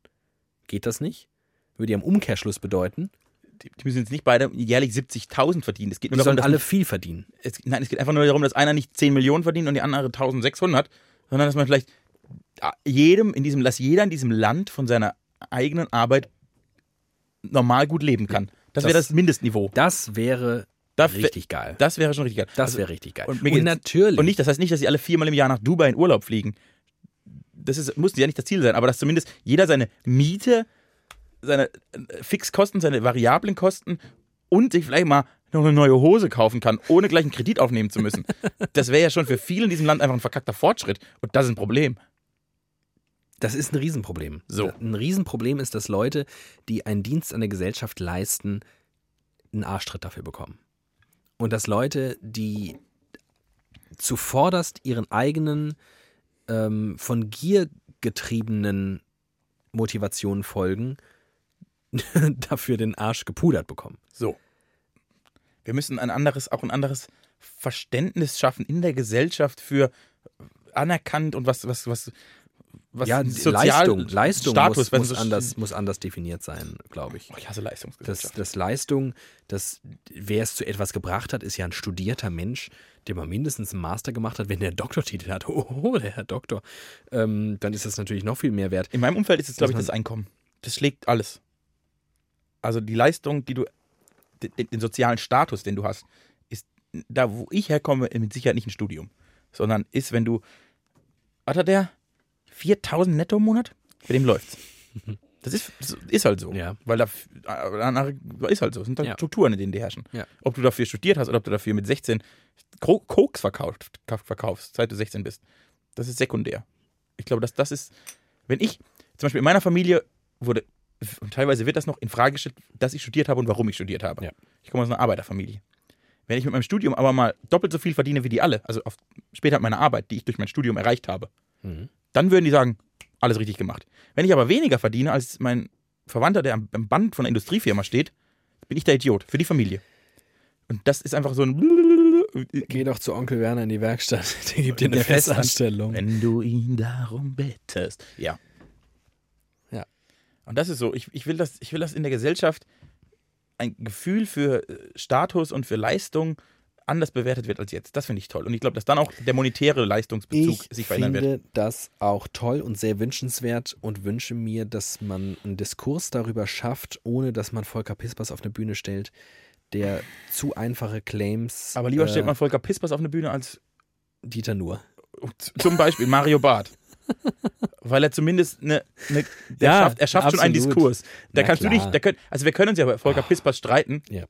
geht das nicht. Würde ja im Umkehrschluss bedeuten, Die, die müssen jetzt nicht beide jährlich 70.000 verdienen. Es geht die nur darum, sollen dass alle viel verdienen. es, nein, es geht einfach nur darum, dass einer nicht 10 Millionen verdient und die andere 1600, sondern dass man vielleicht jedem in diesem, dass jeder in diesem Land von seiner eigenen Arbeit normal gut leben kann. Das, wäre Das- das Mindestniveau. Das wäre Da wär- richtig geil. Das wäre schon richtig geil. Das Also- wäre richtig geil. und Und, natürlich. Und nicht, das heißt nicht, dass sie alle viermal im Jahr nach Dubai in Urlaub fliegen. Das ist, muss ja nicht das Ziel sein, aber dass zumindest jeder seine Miete, seine äh, Fixkosten, seine variablen Kosten und sich vielleicht mal noch eine neue Hose kaufen kann, ohne gleich einen Kredit aufnehmen zu müssen. Das wäre ja schon für viele in diesem Land einfach ein verkackter Fortschritt. Und das ist ein Problem. Das ist ein Riesenproblem. So. Ein Riesenproblem ist, dass Leute, die einen Dienst an der Gesellschaft leisten, einen Arschtritt dafür bekommen. Und dass Leute, die zuvorderst ihren eigenen, ähm, von Gier getriebenen Motivationen folgen, dafür den Arsch gepudert bekommen. So. Wir müssen ein anderes, auch ein anderes Verständnis schaffen in der Gesellschaft für anerkannt und was, was, was, was ja, sozial Leistung, Leistung Status, muss, muss, so- anders, muss anders definiert sein, glaube ich. Oh, ich hasse Leistungsgesellschaft. dass Leistung, dass wer es zu etwas gebracht hat, ist ja ein studierter Mensch, der mal mindestens einen Master gemacht hat, wenn der Doktortitel hat. Oh, der Herr Doktor. Ähm, dann ist das natürlich noch viel mehr wert. In meinem Umfeld ist es, glaube ich, das Einkommen. Das schlägt alles. Also die Leistung, die du, den, den sozialen Status, den du hast, ist da, wo ich herkomme, mit Sicherheit nicht ein Studium, sondern ist, wenn du, hat er der 4000 netto im Monat? Bei dem läuft's. Das ist, das ist halt so. Ja. Weil da äh, ist halt so. Es sind halt Ja. Strukturen, in denen die herrschen. Ja. Ob du dafür studiert hast oder ob du dafür mit 16 Kro- Koks verkauft, verkaufst, seit du 16 bist. Das ist sekundär. Ich glaube, dass das ist, wenn ich, zum Beispiel in meiner Familie wurde, und teilweise wird das noch in Frage gestellt, dass ich studiert habe und warum ich studiert habe. Ja. Ich komme aus einer Arbeiterfamilie. Wenn ich mit meinem Studium aber mal doppelt so viel verdiene wie die alle, also auf, später meine Arbeit, die ich durch mein Studium erreicht habe, Mhm. dann würden die sagen, alles richtig gemacht. Wenn ich aber weniger verdiene als mein Verwandter, der am, am Band von einer Industriefirma steht, bin ich der Idiot für die Familie. Und das ist einfach so ein Geh doch zu Onkel Werner in die Werkstatt. Der gibt dir eine Der Festanstellung. Wenn du ihn darum bettest. Ja. Ja. Und das ist so, ich, ich, will das, ich will das in der Gesellschaft ein Gefühl für äh, Status und für Leistung anders bewertet wird als jetzt. Das finde ich toll. Und ich glaube, dass dann auch der monetäre Leistungsbezug Ich sich verändern wird. finde das auch toll und sehr wünschenswert und wünsche mir, dass man einen Diskurs darüber schafft, ohne dass man Volker Pispers auf eine Bühne stellt, der zu einfache Claims. Aber lieber äh, stellt man Volker Pispers auf eine Bühne als Dieter Nur. z- zum Beispiel Mario Barth. Weil er zumindest eine, eine der Ja, schafft, er schafft schon einen absolut. Diskurs. Da Na kannst du klar. nicht, da könnt, also wir können uns ja bei Volker Pispers streiten, Ja.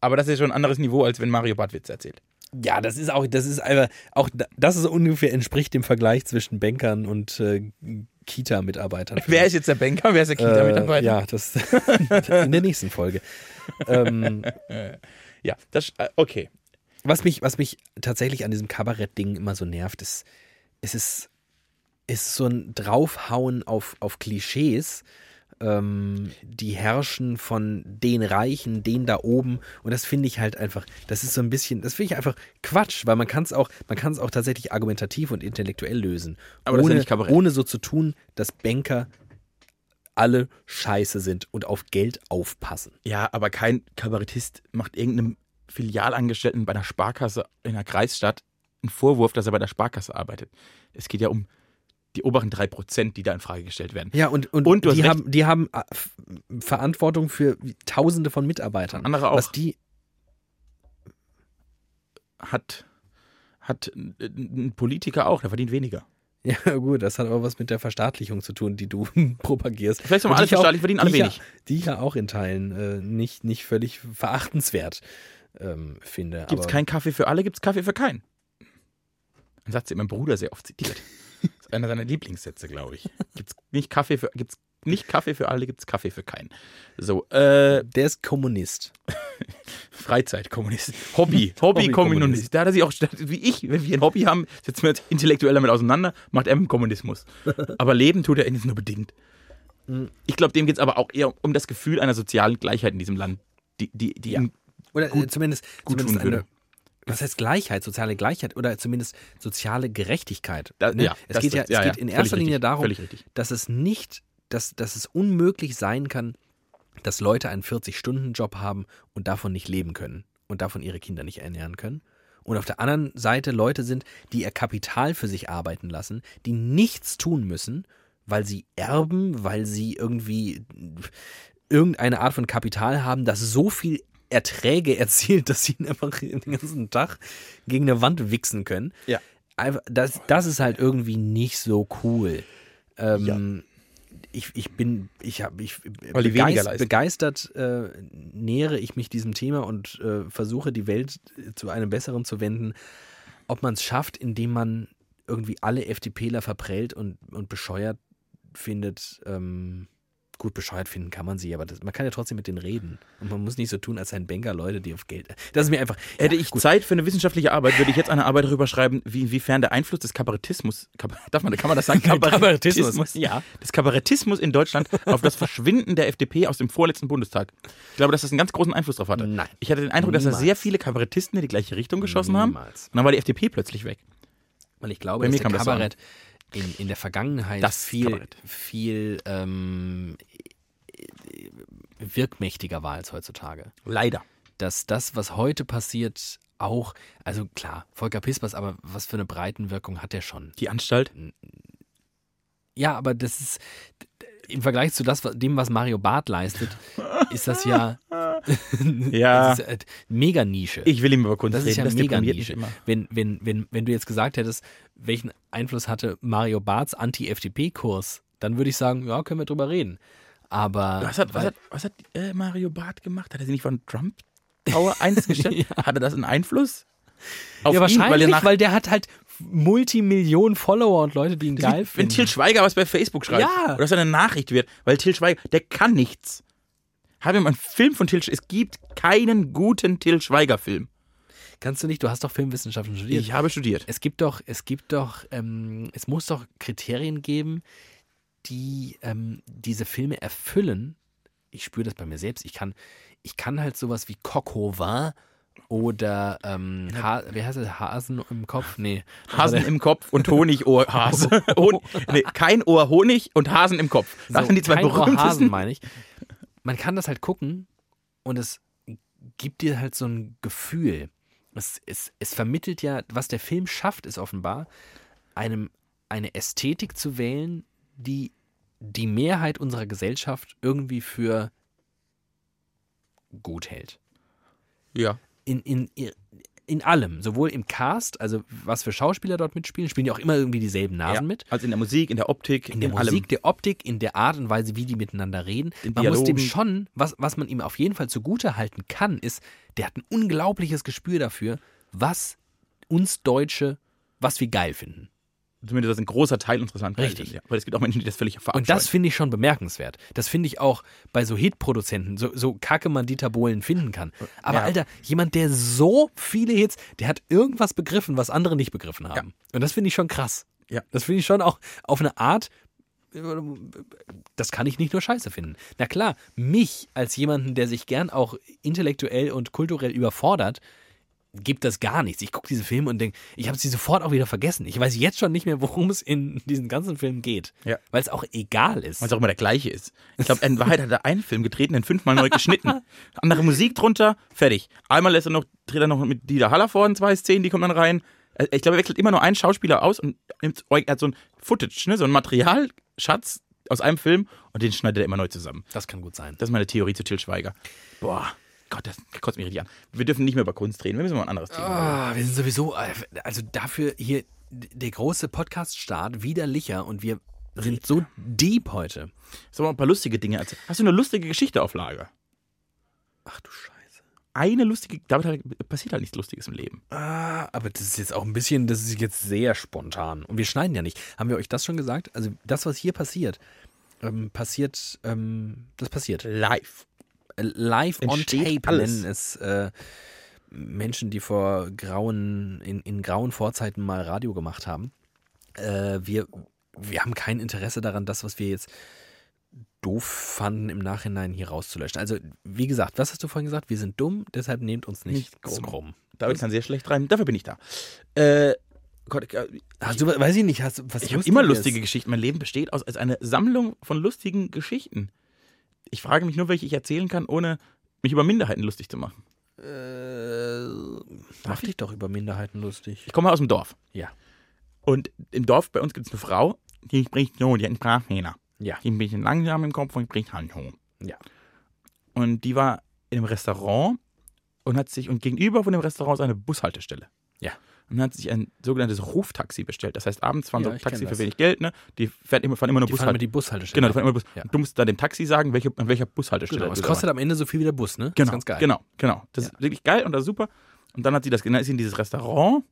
aber das ist schon ein anderes Niveau, als wenn Mario Barth Witze erzählt. Ja, das ist auch, das ist einfach, auch das ist ungefähr entspricht dem Vergleich zwischen Bankern und äh, Kita-Mitarbeitern. Wer ist jetzt der Banker, wer ist der Kita-Mitarbeiter? Äh, ja, das in der nächsten Folge. ähm, ja, das, äh, okay. was mich, was mich tatsächlich an diesem Kabarett-Ding immer so nervt, ist, es ist, ist so ein Draufhauen auf, auf Klischees, ähm, die herrschen von den Reichen, den da oben. Und das finde ich halt einfach, das ist so ein bisschen, das finde ich einfach Quatsch, weil man kann es auch, man kann es auch tatsächlich argumentativ und intellektuell lösen. Aber ja ohne, Kabarett. ohne so zu tun, dass Banker alle scheiße sind und auf Geld aufpassen. Ja, aber kein Kabarettist macht irgendeinem Filialangestellten bei einer Sparkasse in einer Kreisstadt einen Vorwurf, dass er bei der Sparkasse arbeitet. Es geht ja um die oberen drei Prozent, die da in Frage gestellt werden. Ja, und, und, Und die, haben, die haben äh, Verantwortung für Tausende von Mitarbeitern. Andere auch. Was die, Hat, hat ein- ein Politiker auch, der verdient weniger. ja gut, das hat aber was mit der Verstaatlichung zu tun, die du propagierst. Vielleicht ich auch- verstaatlichen, verdienen alle die wenig. Ja, die ich ja auch in Teilen äh, nicht, nicht völlig verachtenswert ähm, finde. Gibt es keinen Kaffee für alle, gibt es Kaffee für keinen. Ein Satz, den mein Bruder sehr oft zitiert. Ist einer seiner Lieblingssätze, glaube ich. Gibt's nicht Kaffee für, gibt's nicht Kaffee für alle, gibt es Kaffee für keinen. So, äh, Der ist Kommunist. Freizeitkommunist. Hobby. Hobby-Kommunist. Da hat er sich auch, wie ich, wenn wir ein Hobby haben, setzen wir uns intellektuell damit auseinander, macht er mit Kommunismus. Aber leben tut er eigentlich nur bedingt. Ich glaube, dem geht es aber auch eher um das Gefühl einer sozialen Gleichheit in diesem Land, die, die, die Ja. Oder äh, zumindest, gut zumindest tun eine, würde. Was heißt Gleichheit, soziale Gleichheit oder zumindest soziale Gerechtigkeit. Da- ne? ja, es geht ja, es ja, geht ja, in erster Linie richtig, darum, dass es nicht, dass, dass es unmöglich sein kann, dass Leute einen 40-Stunden-Job haben und davon nicht leben können und davon ihre Kinder nicht ernähren können. Und auf der anderen Seite Leute sind, die ihr Kapital für sich arbeiten lassen, die nichts tun müssen, weil sie erben, weil sie irgendwie irgendeine Art von Kapital haben, das so viel Erträge erzielt, dass sie einfach den ganzen Tag gegen eine Wand wichsen können. Ja. Einfach, das, das ist halt irgendwie nicht so cool. Ähm, ich, ich bin, ich habe, ich begeist, begeistert äh, nähere ich mich diesem Thema und äh, versuche die Welt zu einem besseren zu wenden. Ob man es schafft, indem man irgendwie alle FDPler verprellt und, und bescheuert findet, ähm, gut bescheuert finden kann man sie, aber das, man kann ja trotzdem mit denen reden. Und man muss nicht so tun, als seien Banker Leute, die auf Geld. Das ist mir einfach. Hätte ja, ich Zeit für eine wissenschaftliche Arbeit, würde ich jetzt eine Arbeit darüber schreiben, wie, inwiefern der Einfluss des Kabarettismus, Kab darf man, kann man das sagen? Kabarettismus, ja. Des Kabarettismus in Deutschland auf das Verschwinden der FDP aus dem vorletzten Bundestag. Ich glaube, dass das einen ganz großen Einfluss darauf hatte. Nein. Ich hatte den Eindruck, dass da Niemals. sehr viele Kabarettisten in die gleiche Richtung geschossen haben. Niemals. Und dann war die FDP plötzlich weg. Weil ich glaube, Bei dass der kam das. Kabarett in, in der Vergangenheit Das viel, Kabarett. viel ähm, wirkmächtiger war als heutzutage. Leider. Dass das, was heute passiert, auch, also klar, Volker Pispers, aber was für eine Breitenwirkung hat der schon? Die Anstalt. Ja, aber das ist im Vergleich zu das, dem, was Mario Barth leistet, ist das ja, Ja. das äh, mega Nische. Ich will ihm über Kunst Das reden. ist ja das mega Nische. immer. Wenn, wenn, wenn, wenn du jetzt gesagt hättest, welchen Einfluss hatte Mario Barths Anti-FDP-Kurs, dann würde ich sagen, ja, können wir drüber reden. Aber Was hat, was hat, was hat äh, Mario Barth gemacht? Hat er sich nicht von Trump Tower 1 gestellt? Hatte das einen Einfluss? Auf ja, ihn? wahrscheinlich, Weil nach, weil der hat halt Multimillionen Follower und Leute, die ihn geil Wenn finden. Till Schweiger was bei Facebook schreibt Ja. oder dass er eine Nachricht wird, weil Till Schweiger, der kann nichts. Haben wir mal einen Film von Till Schweiger. Es gibt keinen guten Till Schweiger-Film. Kannst du nicht, du hast doch Filmwissenschaften studiert. Ich habe studiert. Es gibt doch, es gibt doch, ähm, es muss doch Kriterien geben, die ähm, diese Filme erfüllen. Ich spüre das bei mir selbst. Ich kann, ich kann halt sowas wie au vin oder ähm, ha wie heißt es? Hasen im Kopf? Nee. Hasen im Kopf und Honigohrhase. Hon nee, kein Ohr Honig und Hasen im Kopf. Das So, sind die zwei kein Ohr. Hasen, meine ich. Man kann das halt gucken und es gibt dir halt so ein Gefühl. Es, es, es vermittelt ja, was der Film schafft, ist offenbar, einem eine Ästhetik zu wählen, die die Mehrheit unserer Gesellschaft irgendwie für gut hält. Ja. In, in, in allem, sowohl im Cast, also was für Schauspieler dort mitspielen, spielen ja auch immer irgendwie dieselben Nasen ja. mit. Also in der Musik, in der Optik, In der allem. Musik, der Optik, in der Art und Weise, wie die miteinander reden. Den man muss dem Dialogen. schon, was, was man ihm auf jeden Fall zugute halten kann, ist, der hat ein unglaubliches Gespür dafür, was uns Deutsche, was wir geil finden. Zumindest ein großer Teil unseres Landes. Richtig. Ja. Weil es gibt auch Menschen, die das völlig verabscheuen. Und das finde ich schon bemerkenswert. Das finde ich auch bei so Hitproduzenten, so, so kacke man Dieter Bohlen finden kann. Aber Ja. Alter, jemand, der so viele Hits, der hat irgendwas begriffen, was andere nicht begriffen haben. Und das finde ich schon krass. Ja. Das finde ich schon auch auf eine Art, das kann ich nicht nur scheiße finden. Na klar, mich als jemanden, der sich gern auch intellektuell und kulturell überfordert, gibt das gar nichts. Ich gucke diese Filme und denke, ich habe sie sofort auch wieder vergessen. Ich weiß jetzt schon nicht mehr, worum es in diesen ganzen Filmen geht. Ja. Weil es auch egal ist. Weil es auch immer der gleiche ist. Ich glaube, in Wahrheit hat er einen Film gedreht und den fünfmal neu geschnitten. Andere Musik drunter, fertig. Einmal lässt er noch, dreht er noch mit Dieter Haller vor zwei Szenen, die kommen dann rein. Äh, Ich glaube, er wechselt immer nur einen Schauspieler aus und nimmt, er hat so ein Footage, ne, so ein Materialschatz aus einem Film und den schneidet er immer neu zusammen. Das kann gut sein. Das ist meine Theorie zu Til Schweiger. Boah, Gott, das kotzt mich richtig an. Wir dürfen nicht mehr über Kunst reden, wir müssen mal ein anderes Thema. Ah, wir sind sowieso, also dafür hier der große Podcast-Start widerlicher und wir sind so deep heute. Sollen wir mal ein paar lustige Dinge erzählen? Hast du eine lustige Geschichte auf Lager? Ach du Scheiße. Eine lustige, damit halt, passiert halt nichts Lustiges im Leben. Ah, aber das ist jetzt auch ein bisschen, das ist jetzt sehr spontan. Und wir schneiden ja nicht. Haben wir euch das schon gesagt? Also das, was hier passiert, ähm, passiert, ähm, das passiert. Live. Live on Tape alles. nennen es äh, Menschen, die vor grauen, in, in grauen Vorzeiten mal Radio gemacht haben. Äh, wir, wir haben kein Interesse daran, das, was wir jetzt doof fanden, im Nachhinein hier rauszulöschen. Also, wie gesagt, was hast du vorhin gesagt? Wir sind dumm, deshalb nehmt uns nicht, Nicht krumm. krumm. David kann sehr schlecht rein, dafür bin ich da. Äh, Gott, äh, Hast du, weiß ich nicht, hast was ich habe immer lustige Geschichten. Mein Leben besteht aus als eine Sammlung von lustigen Geschichten. Ich frage mich nur, welche ich erzählen kann, ohne mich über Minderheiten lustig zu machen. Äh, mach dich doch über Minderheiten lustig. Ich komme aus dem Dorf. Ja. Und im Dorf bei uns gibt es eine Frau, die spricht so, die hat einen Sprachfehler. Ja. Die ist ein bisschen langsam im Kopf und spricht halt so. Ja. Und die war in einem Restaurant und hat sich, und gegenüber von dem Restaurant ist eine Bushaltestelle. Ja. Und hat sich ein sogenanntes Ruftaxi bestellt. Das heißt, abends fahren Ja, so Taxi für das. wenig Geld, ne? Die fährt immer, fahren immer nur Die fahren immer Bushaltestelle. die Bushaltestelle. Genau, die fahren immer Bus. Ja. Und du musst da dem Taxi sagen, welche, an welcher Bushaltestelle Genau, es da kostet am Ende so viel wie der Bus, ne? Das Genau, ist ganz geil. genau, genau. Das Ja. ist wirklich geil und das ist super. Und dann hat sie das, dann ist sie in dieses Restaurant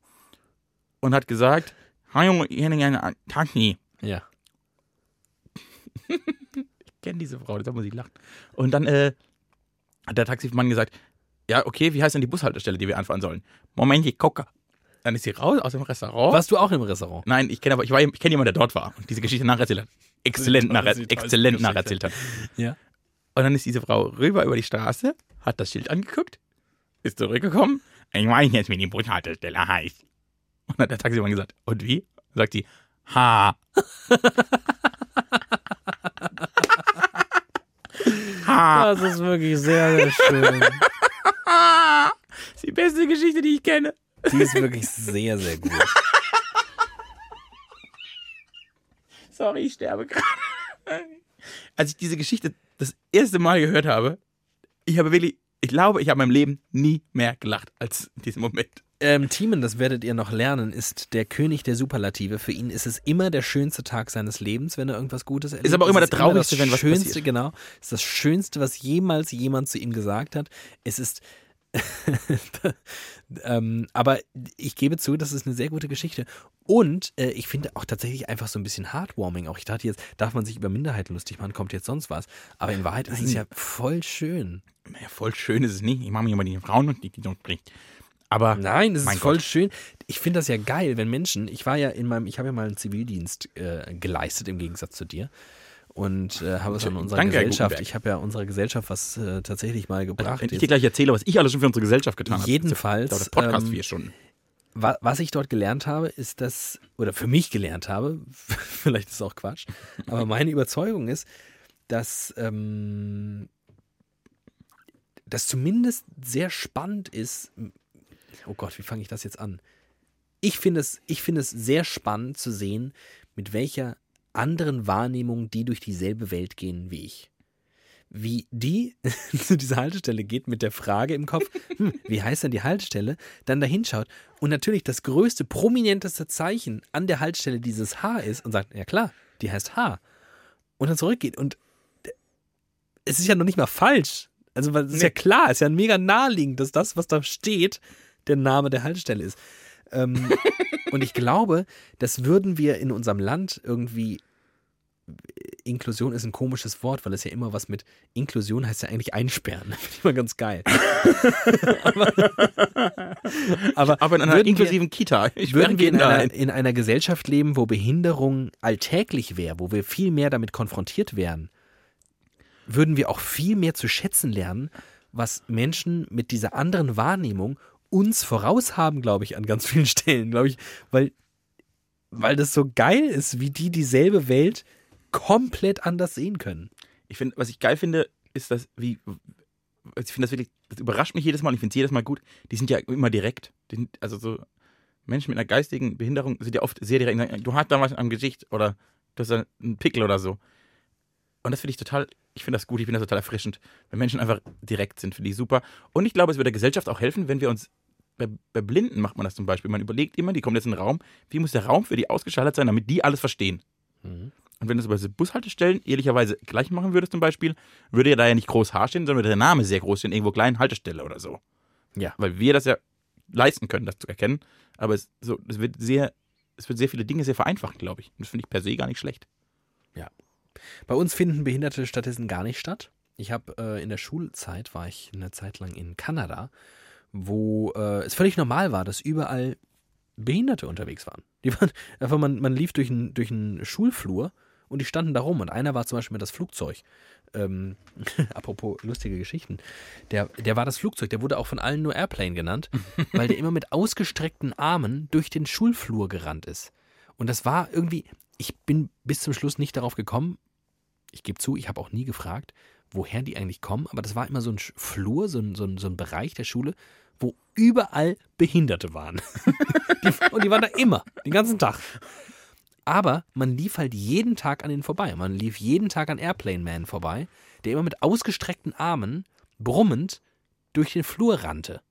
und hat gesagt, Hallo, ich hätte gerne ein Taxi. Ja. Ich kenne diese Frau, deshalb muss ich lachen. Und dann äh, hat der Taximann gesagt, ja, okay, wie heißt denn die Bushaltestelle, die wir anfahren sollen? Moment, ich gucke. Dann ist sie raus aus dem Restaurant. Warst du auch im Restaurant? Nein, ich kenne aber, ich, war, ich kenne jemanden, der dort war und diese Geschichte nacherzählt hat. Exzellent, nach, exzellent nacherzählt hat. Ja. Und dann ist diese Frau rüber über die Straße, hat das Schild angeguckt, ist zurückgekommen. Ich weiß jetzt, wie die Bushaltestelle heißt. Und dann hat der Taximann gesagt, und wie? Sagt sie, ha. ha. Das ist wirklich sehr, sehr schön. Das ist die beste Geschichte, die ich kenne. Die ist wirklich sehr, sehr gut. Sorry, ich sterbe gerade. Als ich diese Geschichte das erste Mal gehört habe, ich habe wirklich, ich glaube, ich habe in meinem Leben nie mehr gelacht als in diesem Moment. Ähm, Thiemen, das werdet ihr noch lernen, ist der König der Superlative. Für ihn ist es immer der schönste Tag seines Lebens, wenn er irgendwas Gutes erlebt. Ist aber auch immer der traurigste, das wenn was Schönste, passiert. Genau, ist das Schönste, was jemals jemand zu ihm gesagt hat. Es ist ähm, aber ich gebe zu, das ist eine sehr gute Geschichte. Und äh, ich finde auch tatsächlich einfach so ein bisschen heartwarming. Auch ich dachte jetzt, darf man sich über Minderheiten lustig machen, kommt jetzt sonst was. Aber in Wahrheit ist es ja voll schön. Naja, voll schön ist es nicht. Ich mache mich immer die Frauen und die, die so spricht. Aber Nein, es ist voll Gott. schön. Ich finde das ja geil, wenn Menschen, ich war ja in meinem, ich habe ja mal einen Zivildienst äh, geleistet im Gegensatz zu dir. Und äh, habe es an unserer Danke, Gesellschaft. Ich habe ja unserer Gesellschaft was äh, tatsächlich mal gebracht. Wenn ich dir gleich erzähle, was ich alles schon für unsere Gesellschaft getan habe. Jedenfalls, der Podcast ähm, vier Stunden. Wa- was ich dort gelernt habe, ist das, oder für mich gelernt habe, vielleicht ist es auch Quatsch, aber meine Überzeugung ist, dass ähm, das zumindest sehr spannend ist. Oh Gott, wie fange ich das jetzt an? Ich finde es, ich finde es sehr spannend zu sehen, mit welcher anderen Wahrnehmung die durch dieselbe Welt gehen wie ich. Wie die zu dieser Haltestelle geht mit der Frage im Kopf, hm, wie heißt denn die Haltestelle, dann dahin schaut und natürlich das größte, prominenteste Zeichen an der Haltestelle dieses H ist und sagt, ja klar, die heißt H. Und dann zurückgeht und es ist ja noch nicht mal falsch. Also es ist ja klar, es ist ja mega naheliegend, dass das, was da steht, der Name der Haltestelle ist. Ähm, und ich glaube, das würden wir in unserem Land irgendwie. Inklusion ist ein komisches Wort, weil es ja immer was mit Inklusion heißt ja eigentlich einsperren. Finde ich mal ganz geil. aber, aber, Aber in einer würden wir- inklusiven Kita. Ich würden wir in einer, ein. in einer Gesellschaft leben, wo Behinderung alltäglich wäre, wo wir viel mehr damit konfrontiert wären, würden wir auch viel mehr zu schätzen lernen, was Menschen mit dieser anderen Wahrnehmung uns voraus haben, glaube ich, an ganz vielen Stellen, glaube ich, weil, weil das so geil ist, wie die dieselbe Welt komplett anders sehen können. Ich finde, was ich geil finde, ist das, wie. also Ich finde das wirklich, das überrascht mich jedes Mal und ich finde es jedes Mal gut. Die sind ja immer direkt. Die sind, also so Menschen mit einer geistigen Behinderung sind ja oft sehr direkt. Sagen, Du hast da was am Gesicht oder du hast da einen Pickel oder so. Und das finde ich total, ich finde das gut, ich finde das total erfrischend, wenn Menschen einfach direkt sind, finde ich super. Und ich glaube, es würde der Gesellschaft auch helfen, wenn wir uns, bei, bei Blinden macht man das zum Beispiel, man überlegt immer, die kommen jetzt in den Raum, wie muss der Raum für die ausgeschaltet sein, damit die alles verstehen. Und wenn du es bei so Bushaltestellen ehrlicherweise gleich machen würdest zum Beispiel, würde ja da ja nicht groß H stehen, sondern würde der Name sehr groß stehen, irgendwo klein Haltestelle oder so. Ja. Weil wir das ja leisten können, das zu erkennen. Aber es, so, es wird sehr, es wird sehr viele Dinge sehr vereinfachen, glaube ich. Und das finde ich per se gar nicht schlecht. Bei uns finden Behinderte stattdessen gar nicht statt. Ich habe äh, in der Schulzeit, war ich eine Zeit lang in Kanada, wo äh, es völlig normal war, dass überall Behinderte unterwegs waren. Die waren einfach, man, man lief durch einen durch einen Schulflur und die standen da rum. Und einer war zum Beispiel mit das Flugzeug. Ähm, apropos lustige Geschichten. Der, der war das Flugzeug, der wurde auch von allen nur Airplane genannt, weil der immer mit ausgestreckten Armen durch den Schulflur gerannt ist. Und das war irgendwie, ich bin bis zum Schluss nicht darauf gekommen, ich gebe zu, ich habe auch nie gefragt, woher die eigentlich kommen, aber das war immer so ein Flur, so ein, so ein, so ein Bereich der Schule, wo überall Behinderte waren. die, und die waren da immer, den ganzen Tag. Aber man lief halt jeden Tag an denen vorbei. Man lief jeden Tag an Airplane Man vorbei, der immer mit ausgestreckten Armen, brummend, durch den Flur rannte.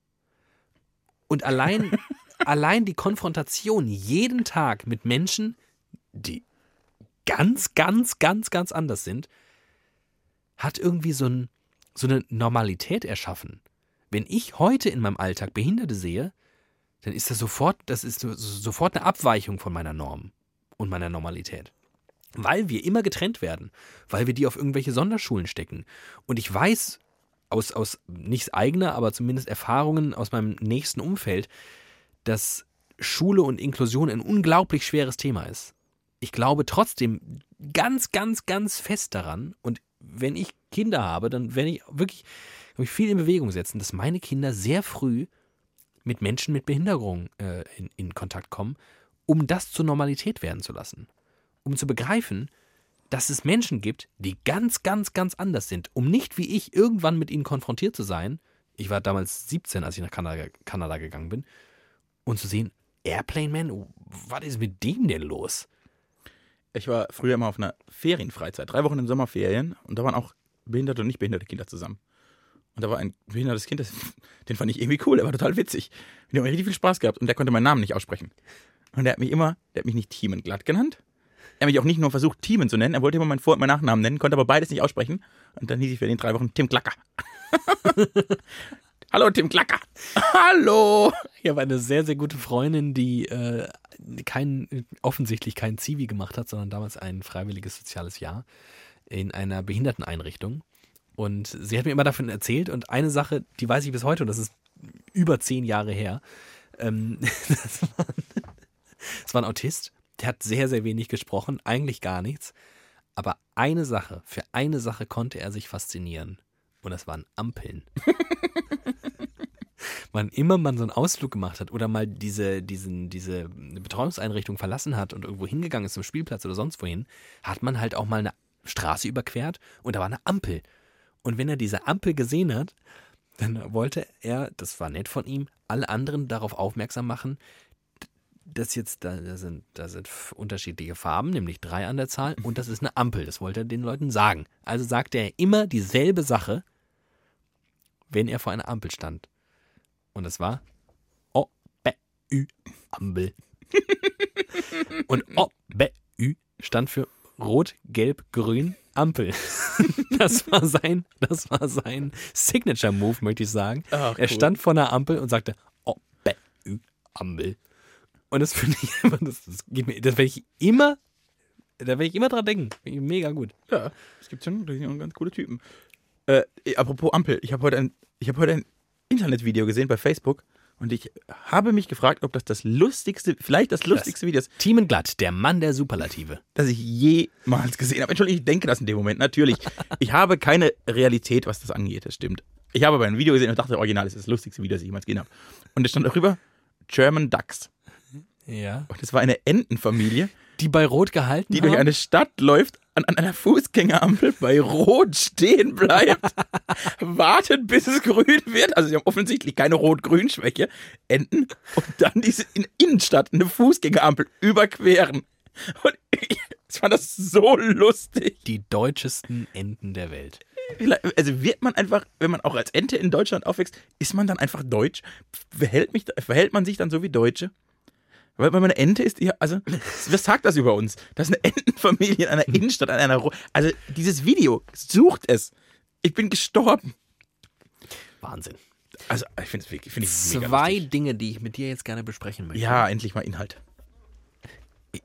Und allein, allein die Konfrontation jeden Tag mit Menschen, die ganz, ganz, ganz, ganz anders sind, hat irgendwie so, ein, so eine Normalität erschaffen. Wenn ich heute in meinem Alltag Behinderte sehe, dann ist das sofort, das ist so- sofort eine Abweichung von meiner Norm und meiner Normalität. Weil wir immer getrennt werden, weil wir die auf irgendwelche Sonderschulen stecken. Und ich weiß aus, aus nicht eigener, aber zumindest Erfahrungen aus meinem nächsten Umfeld, dass Schule und Inklusion ein unglaublich schweres Thema ist. Ich glaube trotzdem ganz, ganz, ganz fest daran, und wenn ich Kinder habe, dann werde ich wirklich glaub ich, viel in Bewegung setzen, dass meine Kinder sehr früh mit Menschen mit Behinderung äh, in, in Kontakt kommen, um das zur Normalität werden zu lassen. Um zu begreifen, dass es Menschen gibt, die ganz, ganz, ganz anders sind, um nicht wie ich irgendwann mit ihnen konfrontiert zu sein. Ich war damals 17, als ich nach Kanada, Kanada gegangen bin, und zu sehen, Airplane Man, was ist mit dem denn los? Ich war früher immer auf einer Ferienfreizeit, drei Wochen in Sommerferien und da waren auch behinderte und nicht behinderte Kinder zusammen. Und da war ein behindertes Kind, das, den fand ich irgendwie cool, der war total witzig. Mit dem habe ich richtig viel Spaß gehabt und der konnte meinen Namen nicht aussprechen. Und der hat mich immer, der hat mich nicht Thiemen glatt genannt. Er hat mich auch nicht nur versucht, Thiemen zu nennen, er wollte immer meinen Vor- und meinen Nachnamen nennen, konnte aber beides nicht aussprechen. Und dann hieß ich für den drei Wochen Tim Klacker. Hallo, Tim Klacker. Hallo. Ich habe eine sehr, sehr gute Freundin, die äh, kein, offensichtlich kein Zivi gemacht hat, sondern damals ein freiwilliges soziales Jahr in einer Behinderteneinrichtung. Und sie hat mir immer davon erzählt und eine Sache, die weiß ich bis heute, und das ist über zehn Jahre her, ähm, das, war, das war ein Autist, der hat sehr, sehr wenig gesprochen, eigentlich gar nichts. Aber eine Sache, für eine Sache konnte er sich faszinieren. Und das waren Ampeln. Wann immer man so einen Ausflug gemacht hat oder mal diese, diesen, diese Betreuungseinrichtung verlassen hat und irgendwo hingegangen ist zum Spielplatz oder sonst wohin, hat man halt auch mal eine Straße überquert und da war eine Ampel. Und wenn er diese Ampel gesehen hat, dann wollte er, das war nett von ihm, alle anderen darauf aufmerksam machen, dass jetzt da, sind, da sind unterschiedliche Farben, nämlich drei an der Zahl, und das ist eine Ampel. Das wollte er den Leuten sagen. Also sagte er immer dieselbe Sache, wenn er vor einer Ampel stand. Und es war O, B, Ü, Ampel. und O, B, Ü stand für Rot, Gelb, Grün, Ampel. Das war sein, das war sein Signature Move, möchte ich sagen. Ach, er cool. stand vor einer Ampel und sagte, oh, bä, ü, Ampel. Und das finde ich immer, das, das geht mir, das werde ich immer, da werde ich immer dran denken. Finde ich Mega gut. Ja, es gibt schon, das ganz coole Typen. Äh, apropos Ampel, ich habe heute, ein, ich hab heute ein Internetvideo gesehen bei Facebook und ich habe mich gefragt, ob das das lustigste, vielleicht das lustigste Video ist, Thiemenglatt, der Mann der Superlative. das ich jemals gesehen habe. Entschuldigung, ich denke das in dem Moment, natürlich. Ich habe keine Realität, was das angeht, das stimmt. Ich habe aber ein Video gesehen und dachte, original ist das lustigste Video, das ich jemals gesehen habe. Und es stand darüber German Ducks. Ja. Und es war eine Entenfamilie, Die bei Rot gehalten die haben? durch eine Stadt läuft, an, an einer Fußgängerampel bei Rot stehen bleibt, wartet, bis es grün wird. Also sie haben offensichtlich keine Rot-Grün-Schwäche. Enten und dann diese in Innenstadt eine Fußgängerampel überqueren. Und ich fand das so lustig. die deutschesten Enten der Welt. Also wird man einfach, wenn man auch als Ente in Deutschland aufwächst, ist man dann einfach deutsch? Verhält, mich, verhält man sich dann so wie Deutsche? Weil, weil man eine Ente ist, also, was sagt das über uns? Das ist eine Entenfamilie in einer Innenstadt, an einer, Ro also dieses Video, sucht es. Ich bin gestorben. Wahnsinn. Also, ich finde es wirklich, ich mega Zwei lustig. Dinge, die ich mit dir jetzt gerne besprechen möchte. Ja, endlich mal Inhalt.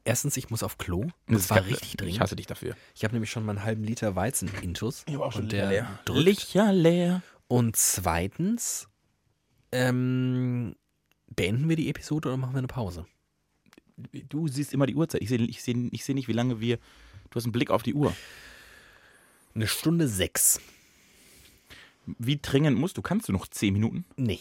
Erstens, ich muss auf Klo. Das das war richtig dringend. Ich hasse dich dafür. Ich habe nämlich schon mal einen halben Liter Weizen intus. Ich war auch schon und der leer. drückt. Licher leer. Und zweitens, ähm, beenden wir die Episode oder machen wir eine Pause? Du siehst immer die Uhrzeit. Ich sehe ich seh, ich seh nicht, wie lange wir. Du hast einen Blick auf die Uhr. Eine Stunde sechs. Wie dringend musst du? Kannst du noch zehn Minuten? Nee.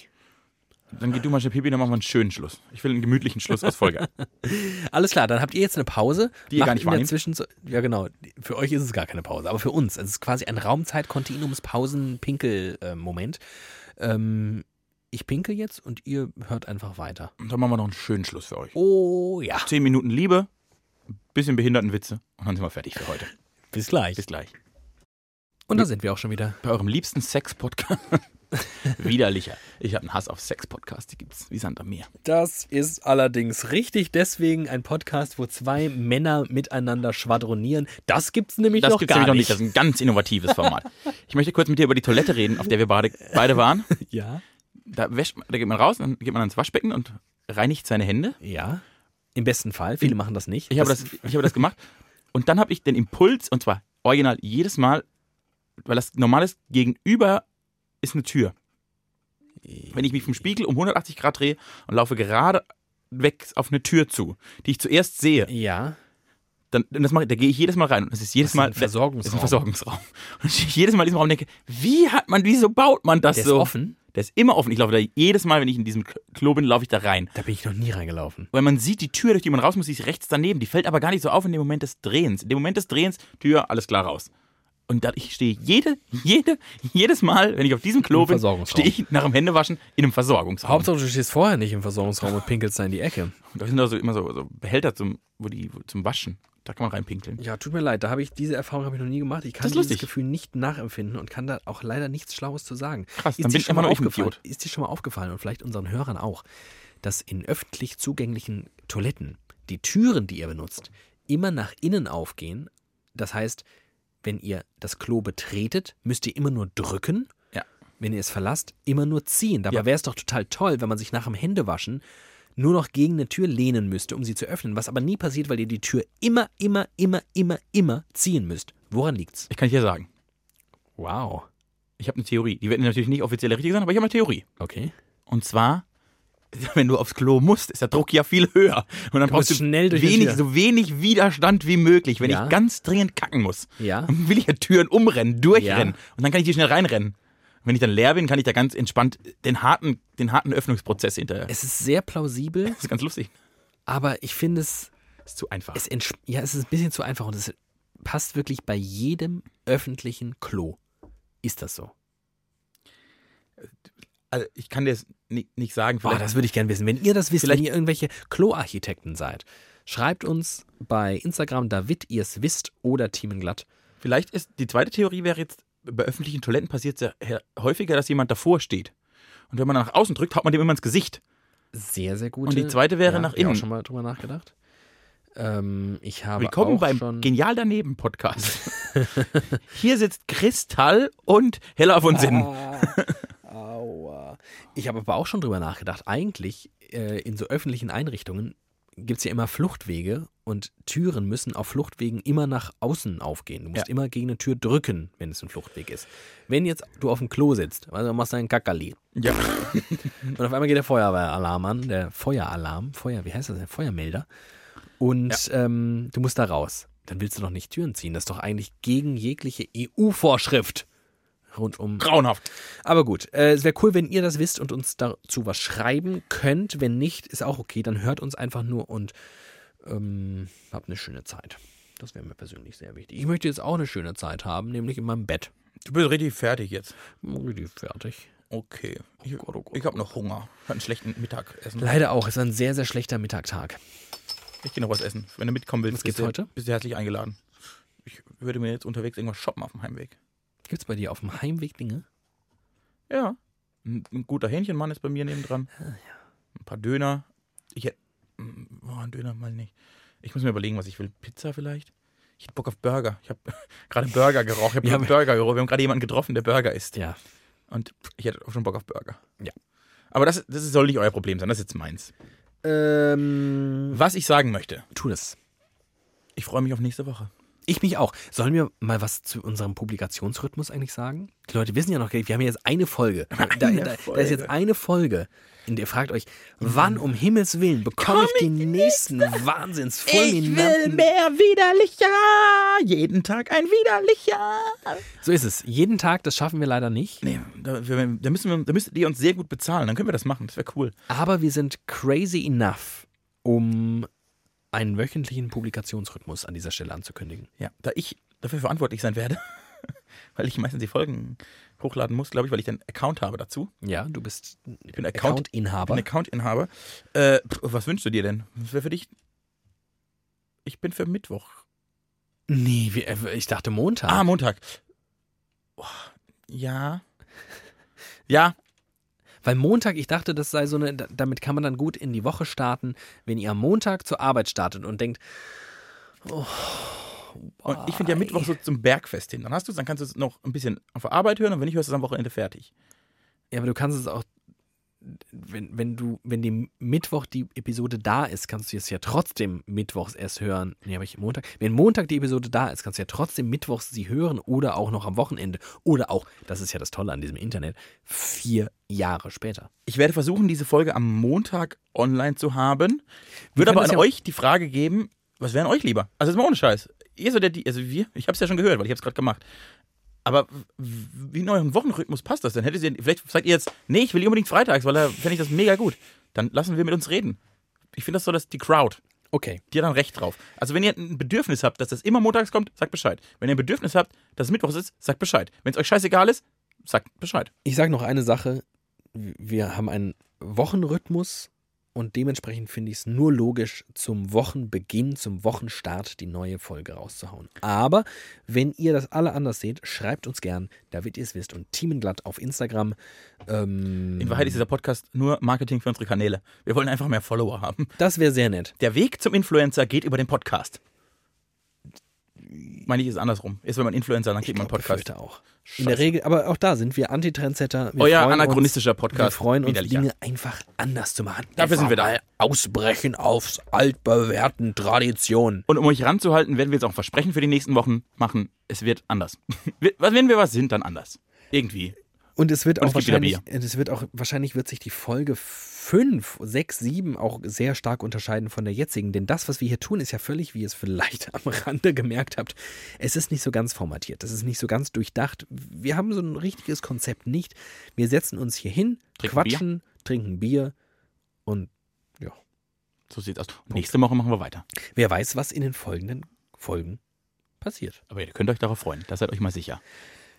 Dann geh du mal schnell Pipi, dann machen wir einen schönen Schluss. Ich will einen gemütlichen Schluss aus Folge. Alles klar, dann habt ihr jetzt eine Pause. Die ihr gar nicht. Zwischenzeit- Ja, genau. Für euch ist es gar keine Pause, aber für uns. Es ist quasi ein Raumzeit-Kontinuums-Pausen-Pinkel-Moment. Ähm, ich pinkel jetzt und ihr hört einfach weiter. Und dann machen wir noch einen schönen Schluss für euch. Oh ja. Zehn Minuten Liebe, bisschen Behindertenwitze und dann sind wir fertig für heute. Bis gleich. Bis gleich. Und da sind wir auch schon wieder. Bei eurem liebsten Sex-Podcast. Widerlicher. Ich habe einen Hass auf Sex-Podcasts, die gibt's wie Sand am Meer. Das ist allerdings richtig. Deswegen ein Podcast, wo zwei Männer miteinander schwadronieren. Das gibt's nämlich Das noch gibt's gar nämlich noch nicht. nicht. Das ist ein ganz innovatives Format. Ich möchte kurz mit dir über die Toilette reden, auf der wir beide, beide waren. Ja. Da, wäscht, da geht man raus, dann geht man ans Waschbecken und reinigt seine Hände. Ja. Im besten Fall. Viele machen das nicht. Ich habe das, ich habe das gemacht. Und dann habe ich den Impuls, und zwar original jedes Mal, weil das normales Gegenüber ist eine Tür. Wenn ich mich vom Spiegel um 180 Grad drehe und laufe gerade weg auf eine Tür zu, die ich zuerst sehe, Ja. dann das mache, ich- da gehe ich jedes Mal rein. Und das ist jedes Das ist Mal ein Versorgungsraum. Das ist ein Versorgungsraum. Und ich jedes Mal in diesem Raum denke, wie hat man, wieso baut man das Der so? ist offen. Der ist immer offen. Ich laufe da jedes Mal, wenn ich in diesem Klo bin, laufe ich da rein. Da bin ich noch nie reingelaufen. Weil man sieht die Tür, durch die man raus muss, die ist rechts daneben. Die fällt aber gar nicht so auf in dem Moment des Drehens. In dem Moment des Drehens, Tür, alles klar raus. Und da, ich stehe jede, jede, jedes Mal, wenn ich auf diesem Klo bin, stehe ich nach dem Händewaschen in einem Versorgungsraum. Hauptsache, du stehst vorher nicht im Versorgungsraum und pinkelst da in die Ecke. Da sind da so immer so, so Behälter zum, wo die, zum Waschen. Da kann man reinpinkeln. Ja, tut mir leid, da habe ich diese Erfahrung habe ich noch nie gemacht. Ich kann Das dieses. Gefühl nicht nachempfinden und kann da auch leider nichts Schlaues zu sagen. Krass, ist dann dir bin ich schon immer mal noch aufgefallen? Ist dir schon mal aufgefallen und vielleicht unseren Hörern auch, dass in öffentlich zugänglichen Toiletten die Türen, die ihr benutzt, immer nach innen aufgehen. Das heißt, wenn ihr das Klo betretet, müsst ihr immer nur drücken. Ja. Wenn ihr es verlasst, immer nur ziehen. Dabei Ja. wäre es doch total toll, wenn man sich nach dem Händewaschen nur noch gegen eine Tür lehnen müsste, um sie zu öffnen. Was aber nie passiert, weil ihr die Tür immer, immer, immer, immer, immer ziehen müsst. Woran liegt's? Ich kann dir sagen, Wow. ich habe eine Theorie. Die wird natürlich nicht offiziell richtig sein, aber ich habe eine Theorie. Okay. Und zwar wenn du aufs Klo musst, ist der Druck ja viel höher. Und dann Du brauchst du schnell wenig, so wenig Widerstand wie möglich. Wenn Ja. ich ganz dringend kacken muss, Ja. dann will ich ja Türen umrennen, durchrennen. Und dann kann ich die schnell reinrennen. Wenn ich dann leer bin, kann ich da ganz entspannt den harten, den harten Öffnungsprozess hinterher. Es ist sehr plausibel, Das ist ganz lustig. aber ich finde es, ist zu einfach. es ja, es ist ein bisschen zu einfach und es passt wirklich bei jedem öffentlichen Klo. Ist das so? also ich kann dir das nicht, sagen. Boah, Vielleicht, das würde ich gerne wissen. Wenn ihr das wisst, Vielleicht- wenn ihr irgendwelche Klo-Architekten seid, schreibt uns bei Instagram, David, ihr es wisst, oder Thiemenglatt. vielleicht ist die zweite Theorie wäre jetzt, bei öffentlichen Toiletten passiert es ja häufiger, dass jemand davor steht. Und wenn man nach außen drückt, haut man dem immer ins Gesicht. Sehr, sehr gut. Und die zweite wäre nach hab ich innen. schon mal drüber nachgedacht. Ähm, ich habe Willkommen beim schon Genial daneben Podcast. Hier sitzt Kristall und Hella von Sinn. Aua. Ich habe aber auch schon drüber nachgedacht. Eigentlich äh, in so öffentlichen Einrichtungen gibt es ja immer Fluchtwege und Türen müssen auf Fluchtwegen immer nach außen aufgehen. Du musst Ja. immer gegen eine Tür drücken, wenn es ein Fluchtweg ist. Wenn jetzt du auf dem Klo sitzt, also du machst einen Kackerli Ja. und auf einmal geht der Feuerwehralarm an, der Feueralarm, Feuer, wie heißt das, der Feuermelder und ähm, du musst da raus. Dann willst du doch nicht Türen ziehen. Das ist doch eigentlich gegen jegliche EU-Vorschrift rund um Grauenhaft. aber gut, äh, es wäre cool, wenn ihr das wisst und uns dazu was schreiben könnt. Wenn nicht, ist auch okay. Dann hört uns einfach nur und ähm, habt eine schöne Zeit. Das wäre mir persönlich sehr wichtig. Ich möchte jetzt auch eine schöne Zeit haben, nämlich in meinem Bett. Du bist richtig fertig jetzt. Richtig fertig. Okay. Ich, oh Gott, ich habe noch Hunger. Hat einen schlechten Mittagessen. Leider auch. Es war ein sehr, sehr schlechter Mittagtag. Ich gehe noch was essen. Wenn du mitkommen willst, Was gibt's bist, heute? Du, bist du herzlich eingeladen. Ich würde mir jetzt unterwegs irgendwas shoppen auf dem Heimweg. Gibt's bei dir auf dem Heimweg Dinge? Ja. Ein, ein guter Hähnchenmann ist bei mir nebendran. Ah, Ein paar Döner. Ich hätte. Oh, ein Döner mal nicht. Ich muss mir überlegen, was ich will. Pizza vielleicht? Ich hätte Bock auf Burger. Ich habe gerade Burger gerochen. Ich habe Ja, Burger gerochen. Wir haben gerade jemanden getroffen, der Burger isst. Ja. Und ich hätte auch schon Bock auf Burger. Ja. Aber das, das soll nicht euer Problem sein. Das ist jetzt meins. Ähm, Was ich sagen möchte. tu das. Ich freue mich auf nächste Woche. Ich mich auch. Sollen wir mal was zu unserem Publikationsrhythmus eigentlich sagen? Die Leute wissen ja noch, wir haben ja jetzt eine Folge. Da, Eine da, da Folge. ist jetzt eine Folge, in der ihr fragt euch, wann um Himmels Willen bekomme ich den nächsten Wahnsinns fulminanten... mehr widerlicher. Jeden Tag ein widerlicher. So ist es. Jeden Tag, das schaffen wir leider nicht. Nee, da, wir- da, müssen wir, da müsstet ihr uns sehr gut bezahlen. Dann können wir das machen. Das wäre cool. Aber wir sind crazy enough, um einen wöchentlichen Publikationsrhythmus an dieser Stelle anzukündigen. Ja, da ich dafür verantwortlich sein werde, weil ich meistens die Folgen hochladen muss, glaube ich, weil ich einen Account habe dazu. Ja, du bist Ich bin Account, Account-Inhaber. bin Account-Inhaber. Äh, was wünschst du dir denn? Was wäre für dich? Ich bin für Mittwoch. nee, wie- äh, ich dachte Montag. Ah, Montag. Oh, ja. Ja, Weil Montag, ich dachte, das sei so eine, da- damit kann man dann gut in die Woche starten, wenn ihr am Montag zur Arbeit startet und denkt, oh, und ich finde ja? Mittwoch so zum Bergfest hin. Dann hast du dann kannst du es noch ein bisschen auf der Arbeit hören und wenn nicht, hörst du es am Wochenende fertig. Ja, aber du kannst es auch, wenn, wenn du, wenn die Mittwoch die Episode da ist, kannst du es ja trotzdem mittwochs erst hören. Nee, aber ich Montag. Wenn Montag die Episode da ist, kannst du ja trotzdem mittwochs sie hören oder auch noch am Wochenende. Oder auch, das ist ja das Tolle an diesem Internet, vier Jahre später. Ich werde versuchen, diese Folge am Montag online zu haben. Würde aber an ja- euch die Frage geben, was wären euch lieber? Also jetzt mal ohne Scheiß. Ihr ja die, also wir, ich habe es ja schon gehört, weil ich habe es gerade gemacht. Aber wie in eurem Wochenrhythmus passt das? Dann hättet ihr, vielleicht seid ihr jetzt, nee, ich will unbedingt freitags, weil da fände ich das mega gut. Dann lassen wir mit uns reden. Ich finde das so, dass die Crowd, Okay. die hat dann recht drauf. Also wenn ihr ein Bedürfnis habt, dass das immer montags kommt, sagt Bescheid. Wenn ihr ein Bedürfnis habt, dass es mittwochs ist, sagt Bescheid. Wenn es euch scheißegal ist, sagt Bescheid. Ich sage noch eine Sache. Wir haben einen Wochenrhythmus und dementsprechend finde ich es nur logisch, zum Wochenbeginn, zum Wochenstart die neue Folge rauszuhauen. Aber wenn ihr das alle anders seht, schreibt uns gern, damit ihr es wisst. Und Teamenglatt auf Instagram. Ähm, In Wahrheit ist dieser Podcast nur Marketing für unsere Kanäle. Wir wollen einfach mehr Follower haben. das wäre sehr nett. Der Weg zum Influencer geht über den Podcast. Meine ich, ist andersrum. Ist, wenn man Influencer, dann kriegt man Podcast. befürchte auch. In der Regel, aber auch da sind wir Antitrendsetter. Wir Euer anachronistischer uns, Podcast. Wir freuen uns, Widerlicher. Dinge einfach anders zu machen. Dafür sind wir da. Ausbrechen aufs altbewährten Tradition. Und um euch ranzuhalten, werden wir jetzt auch ein Versprechen für die nächsten Wochen machen. Es wird anders. Wenn wir was sind, dann anders. Irgendwie. Und es wird auch es wahrscheinlich, es wird auch, wahrscheinlich wird sich die Folge 5, 6, 7 auch sehr stark unterscheiden von der jetzigen. Denn das, was wir hier tun, ist ja völlig, wie ihr es vielleicht am Rande gemerkt habt, es ist nicht so ganz formatiert. Das ist nicht so ganz durchdacht. Wir haben so ein richtiges Konzept nicht. Wir setzen uns hier hin, Trinken quatschen, trinken Bier und ja. So sieht's aus. Und nächste Woche machen wir weiter. Wer weiß, was in den folgenden Folgen passiert. Aber ihr könnt euch darauf freuen. Da seid euch mal sicher.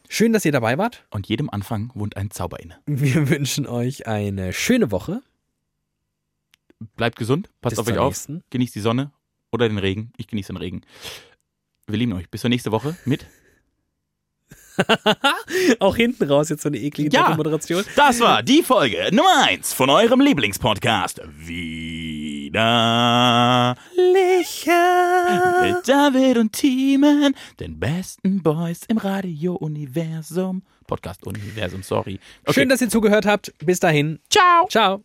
Schön, dass ihr dabei wart. Und jedem Anfang wohnt ein Zauber inne. Wir wünschen euch eine schöne Woche. Bleibt gesund, passt Bis auf euch zur auf, nächsten. genießt die Sonne oder den Regen. Ich genieße den Regen. Wir lieben euch. Bis zur nächsten Woche mit. Auch hinten raus jetzt so eine eklige Ja. Moderation. Das war die Folge Nummer 1 von eurem Lieblingspodcast. Wieder Licher. mit David und Teamen, den besten Boys im Radio-Universum. Podcast-Universum, sorry. Okay. Schön, dass ihr zugehört habt. Bis dahin. Ciao. Ciao.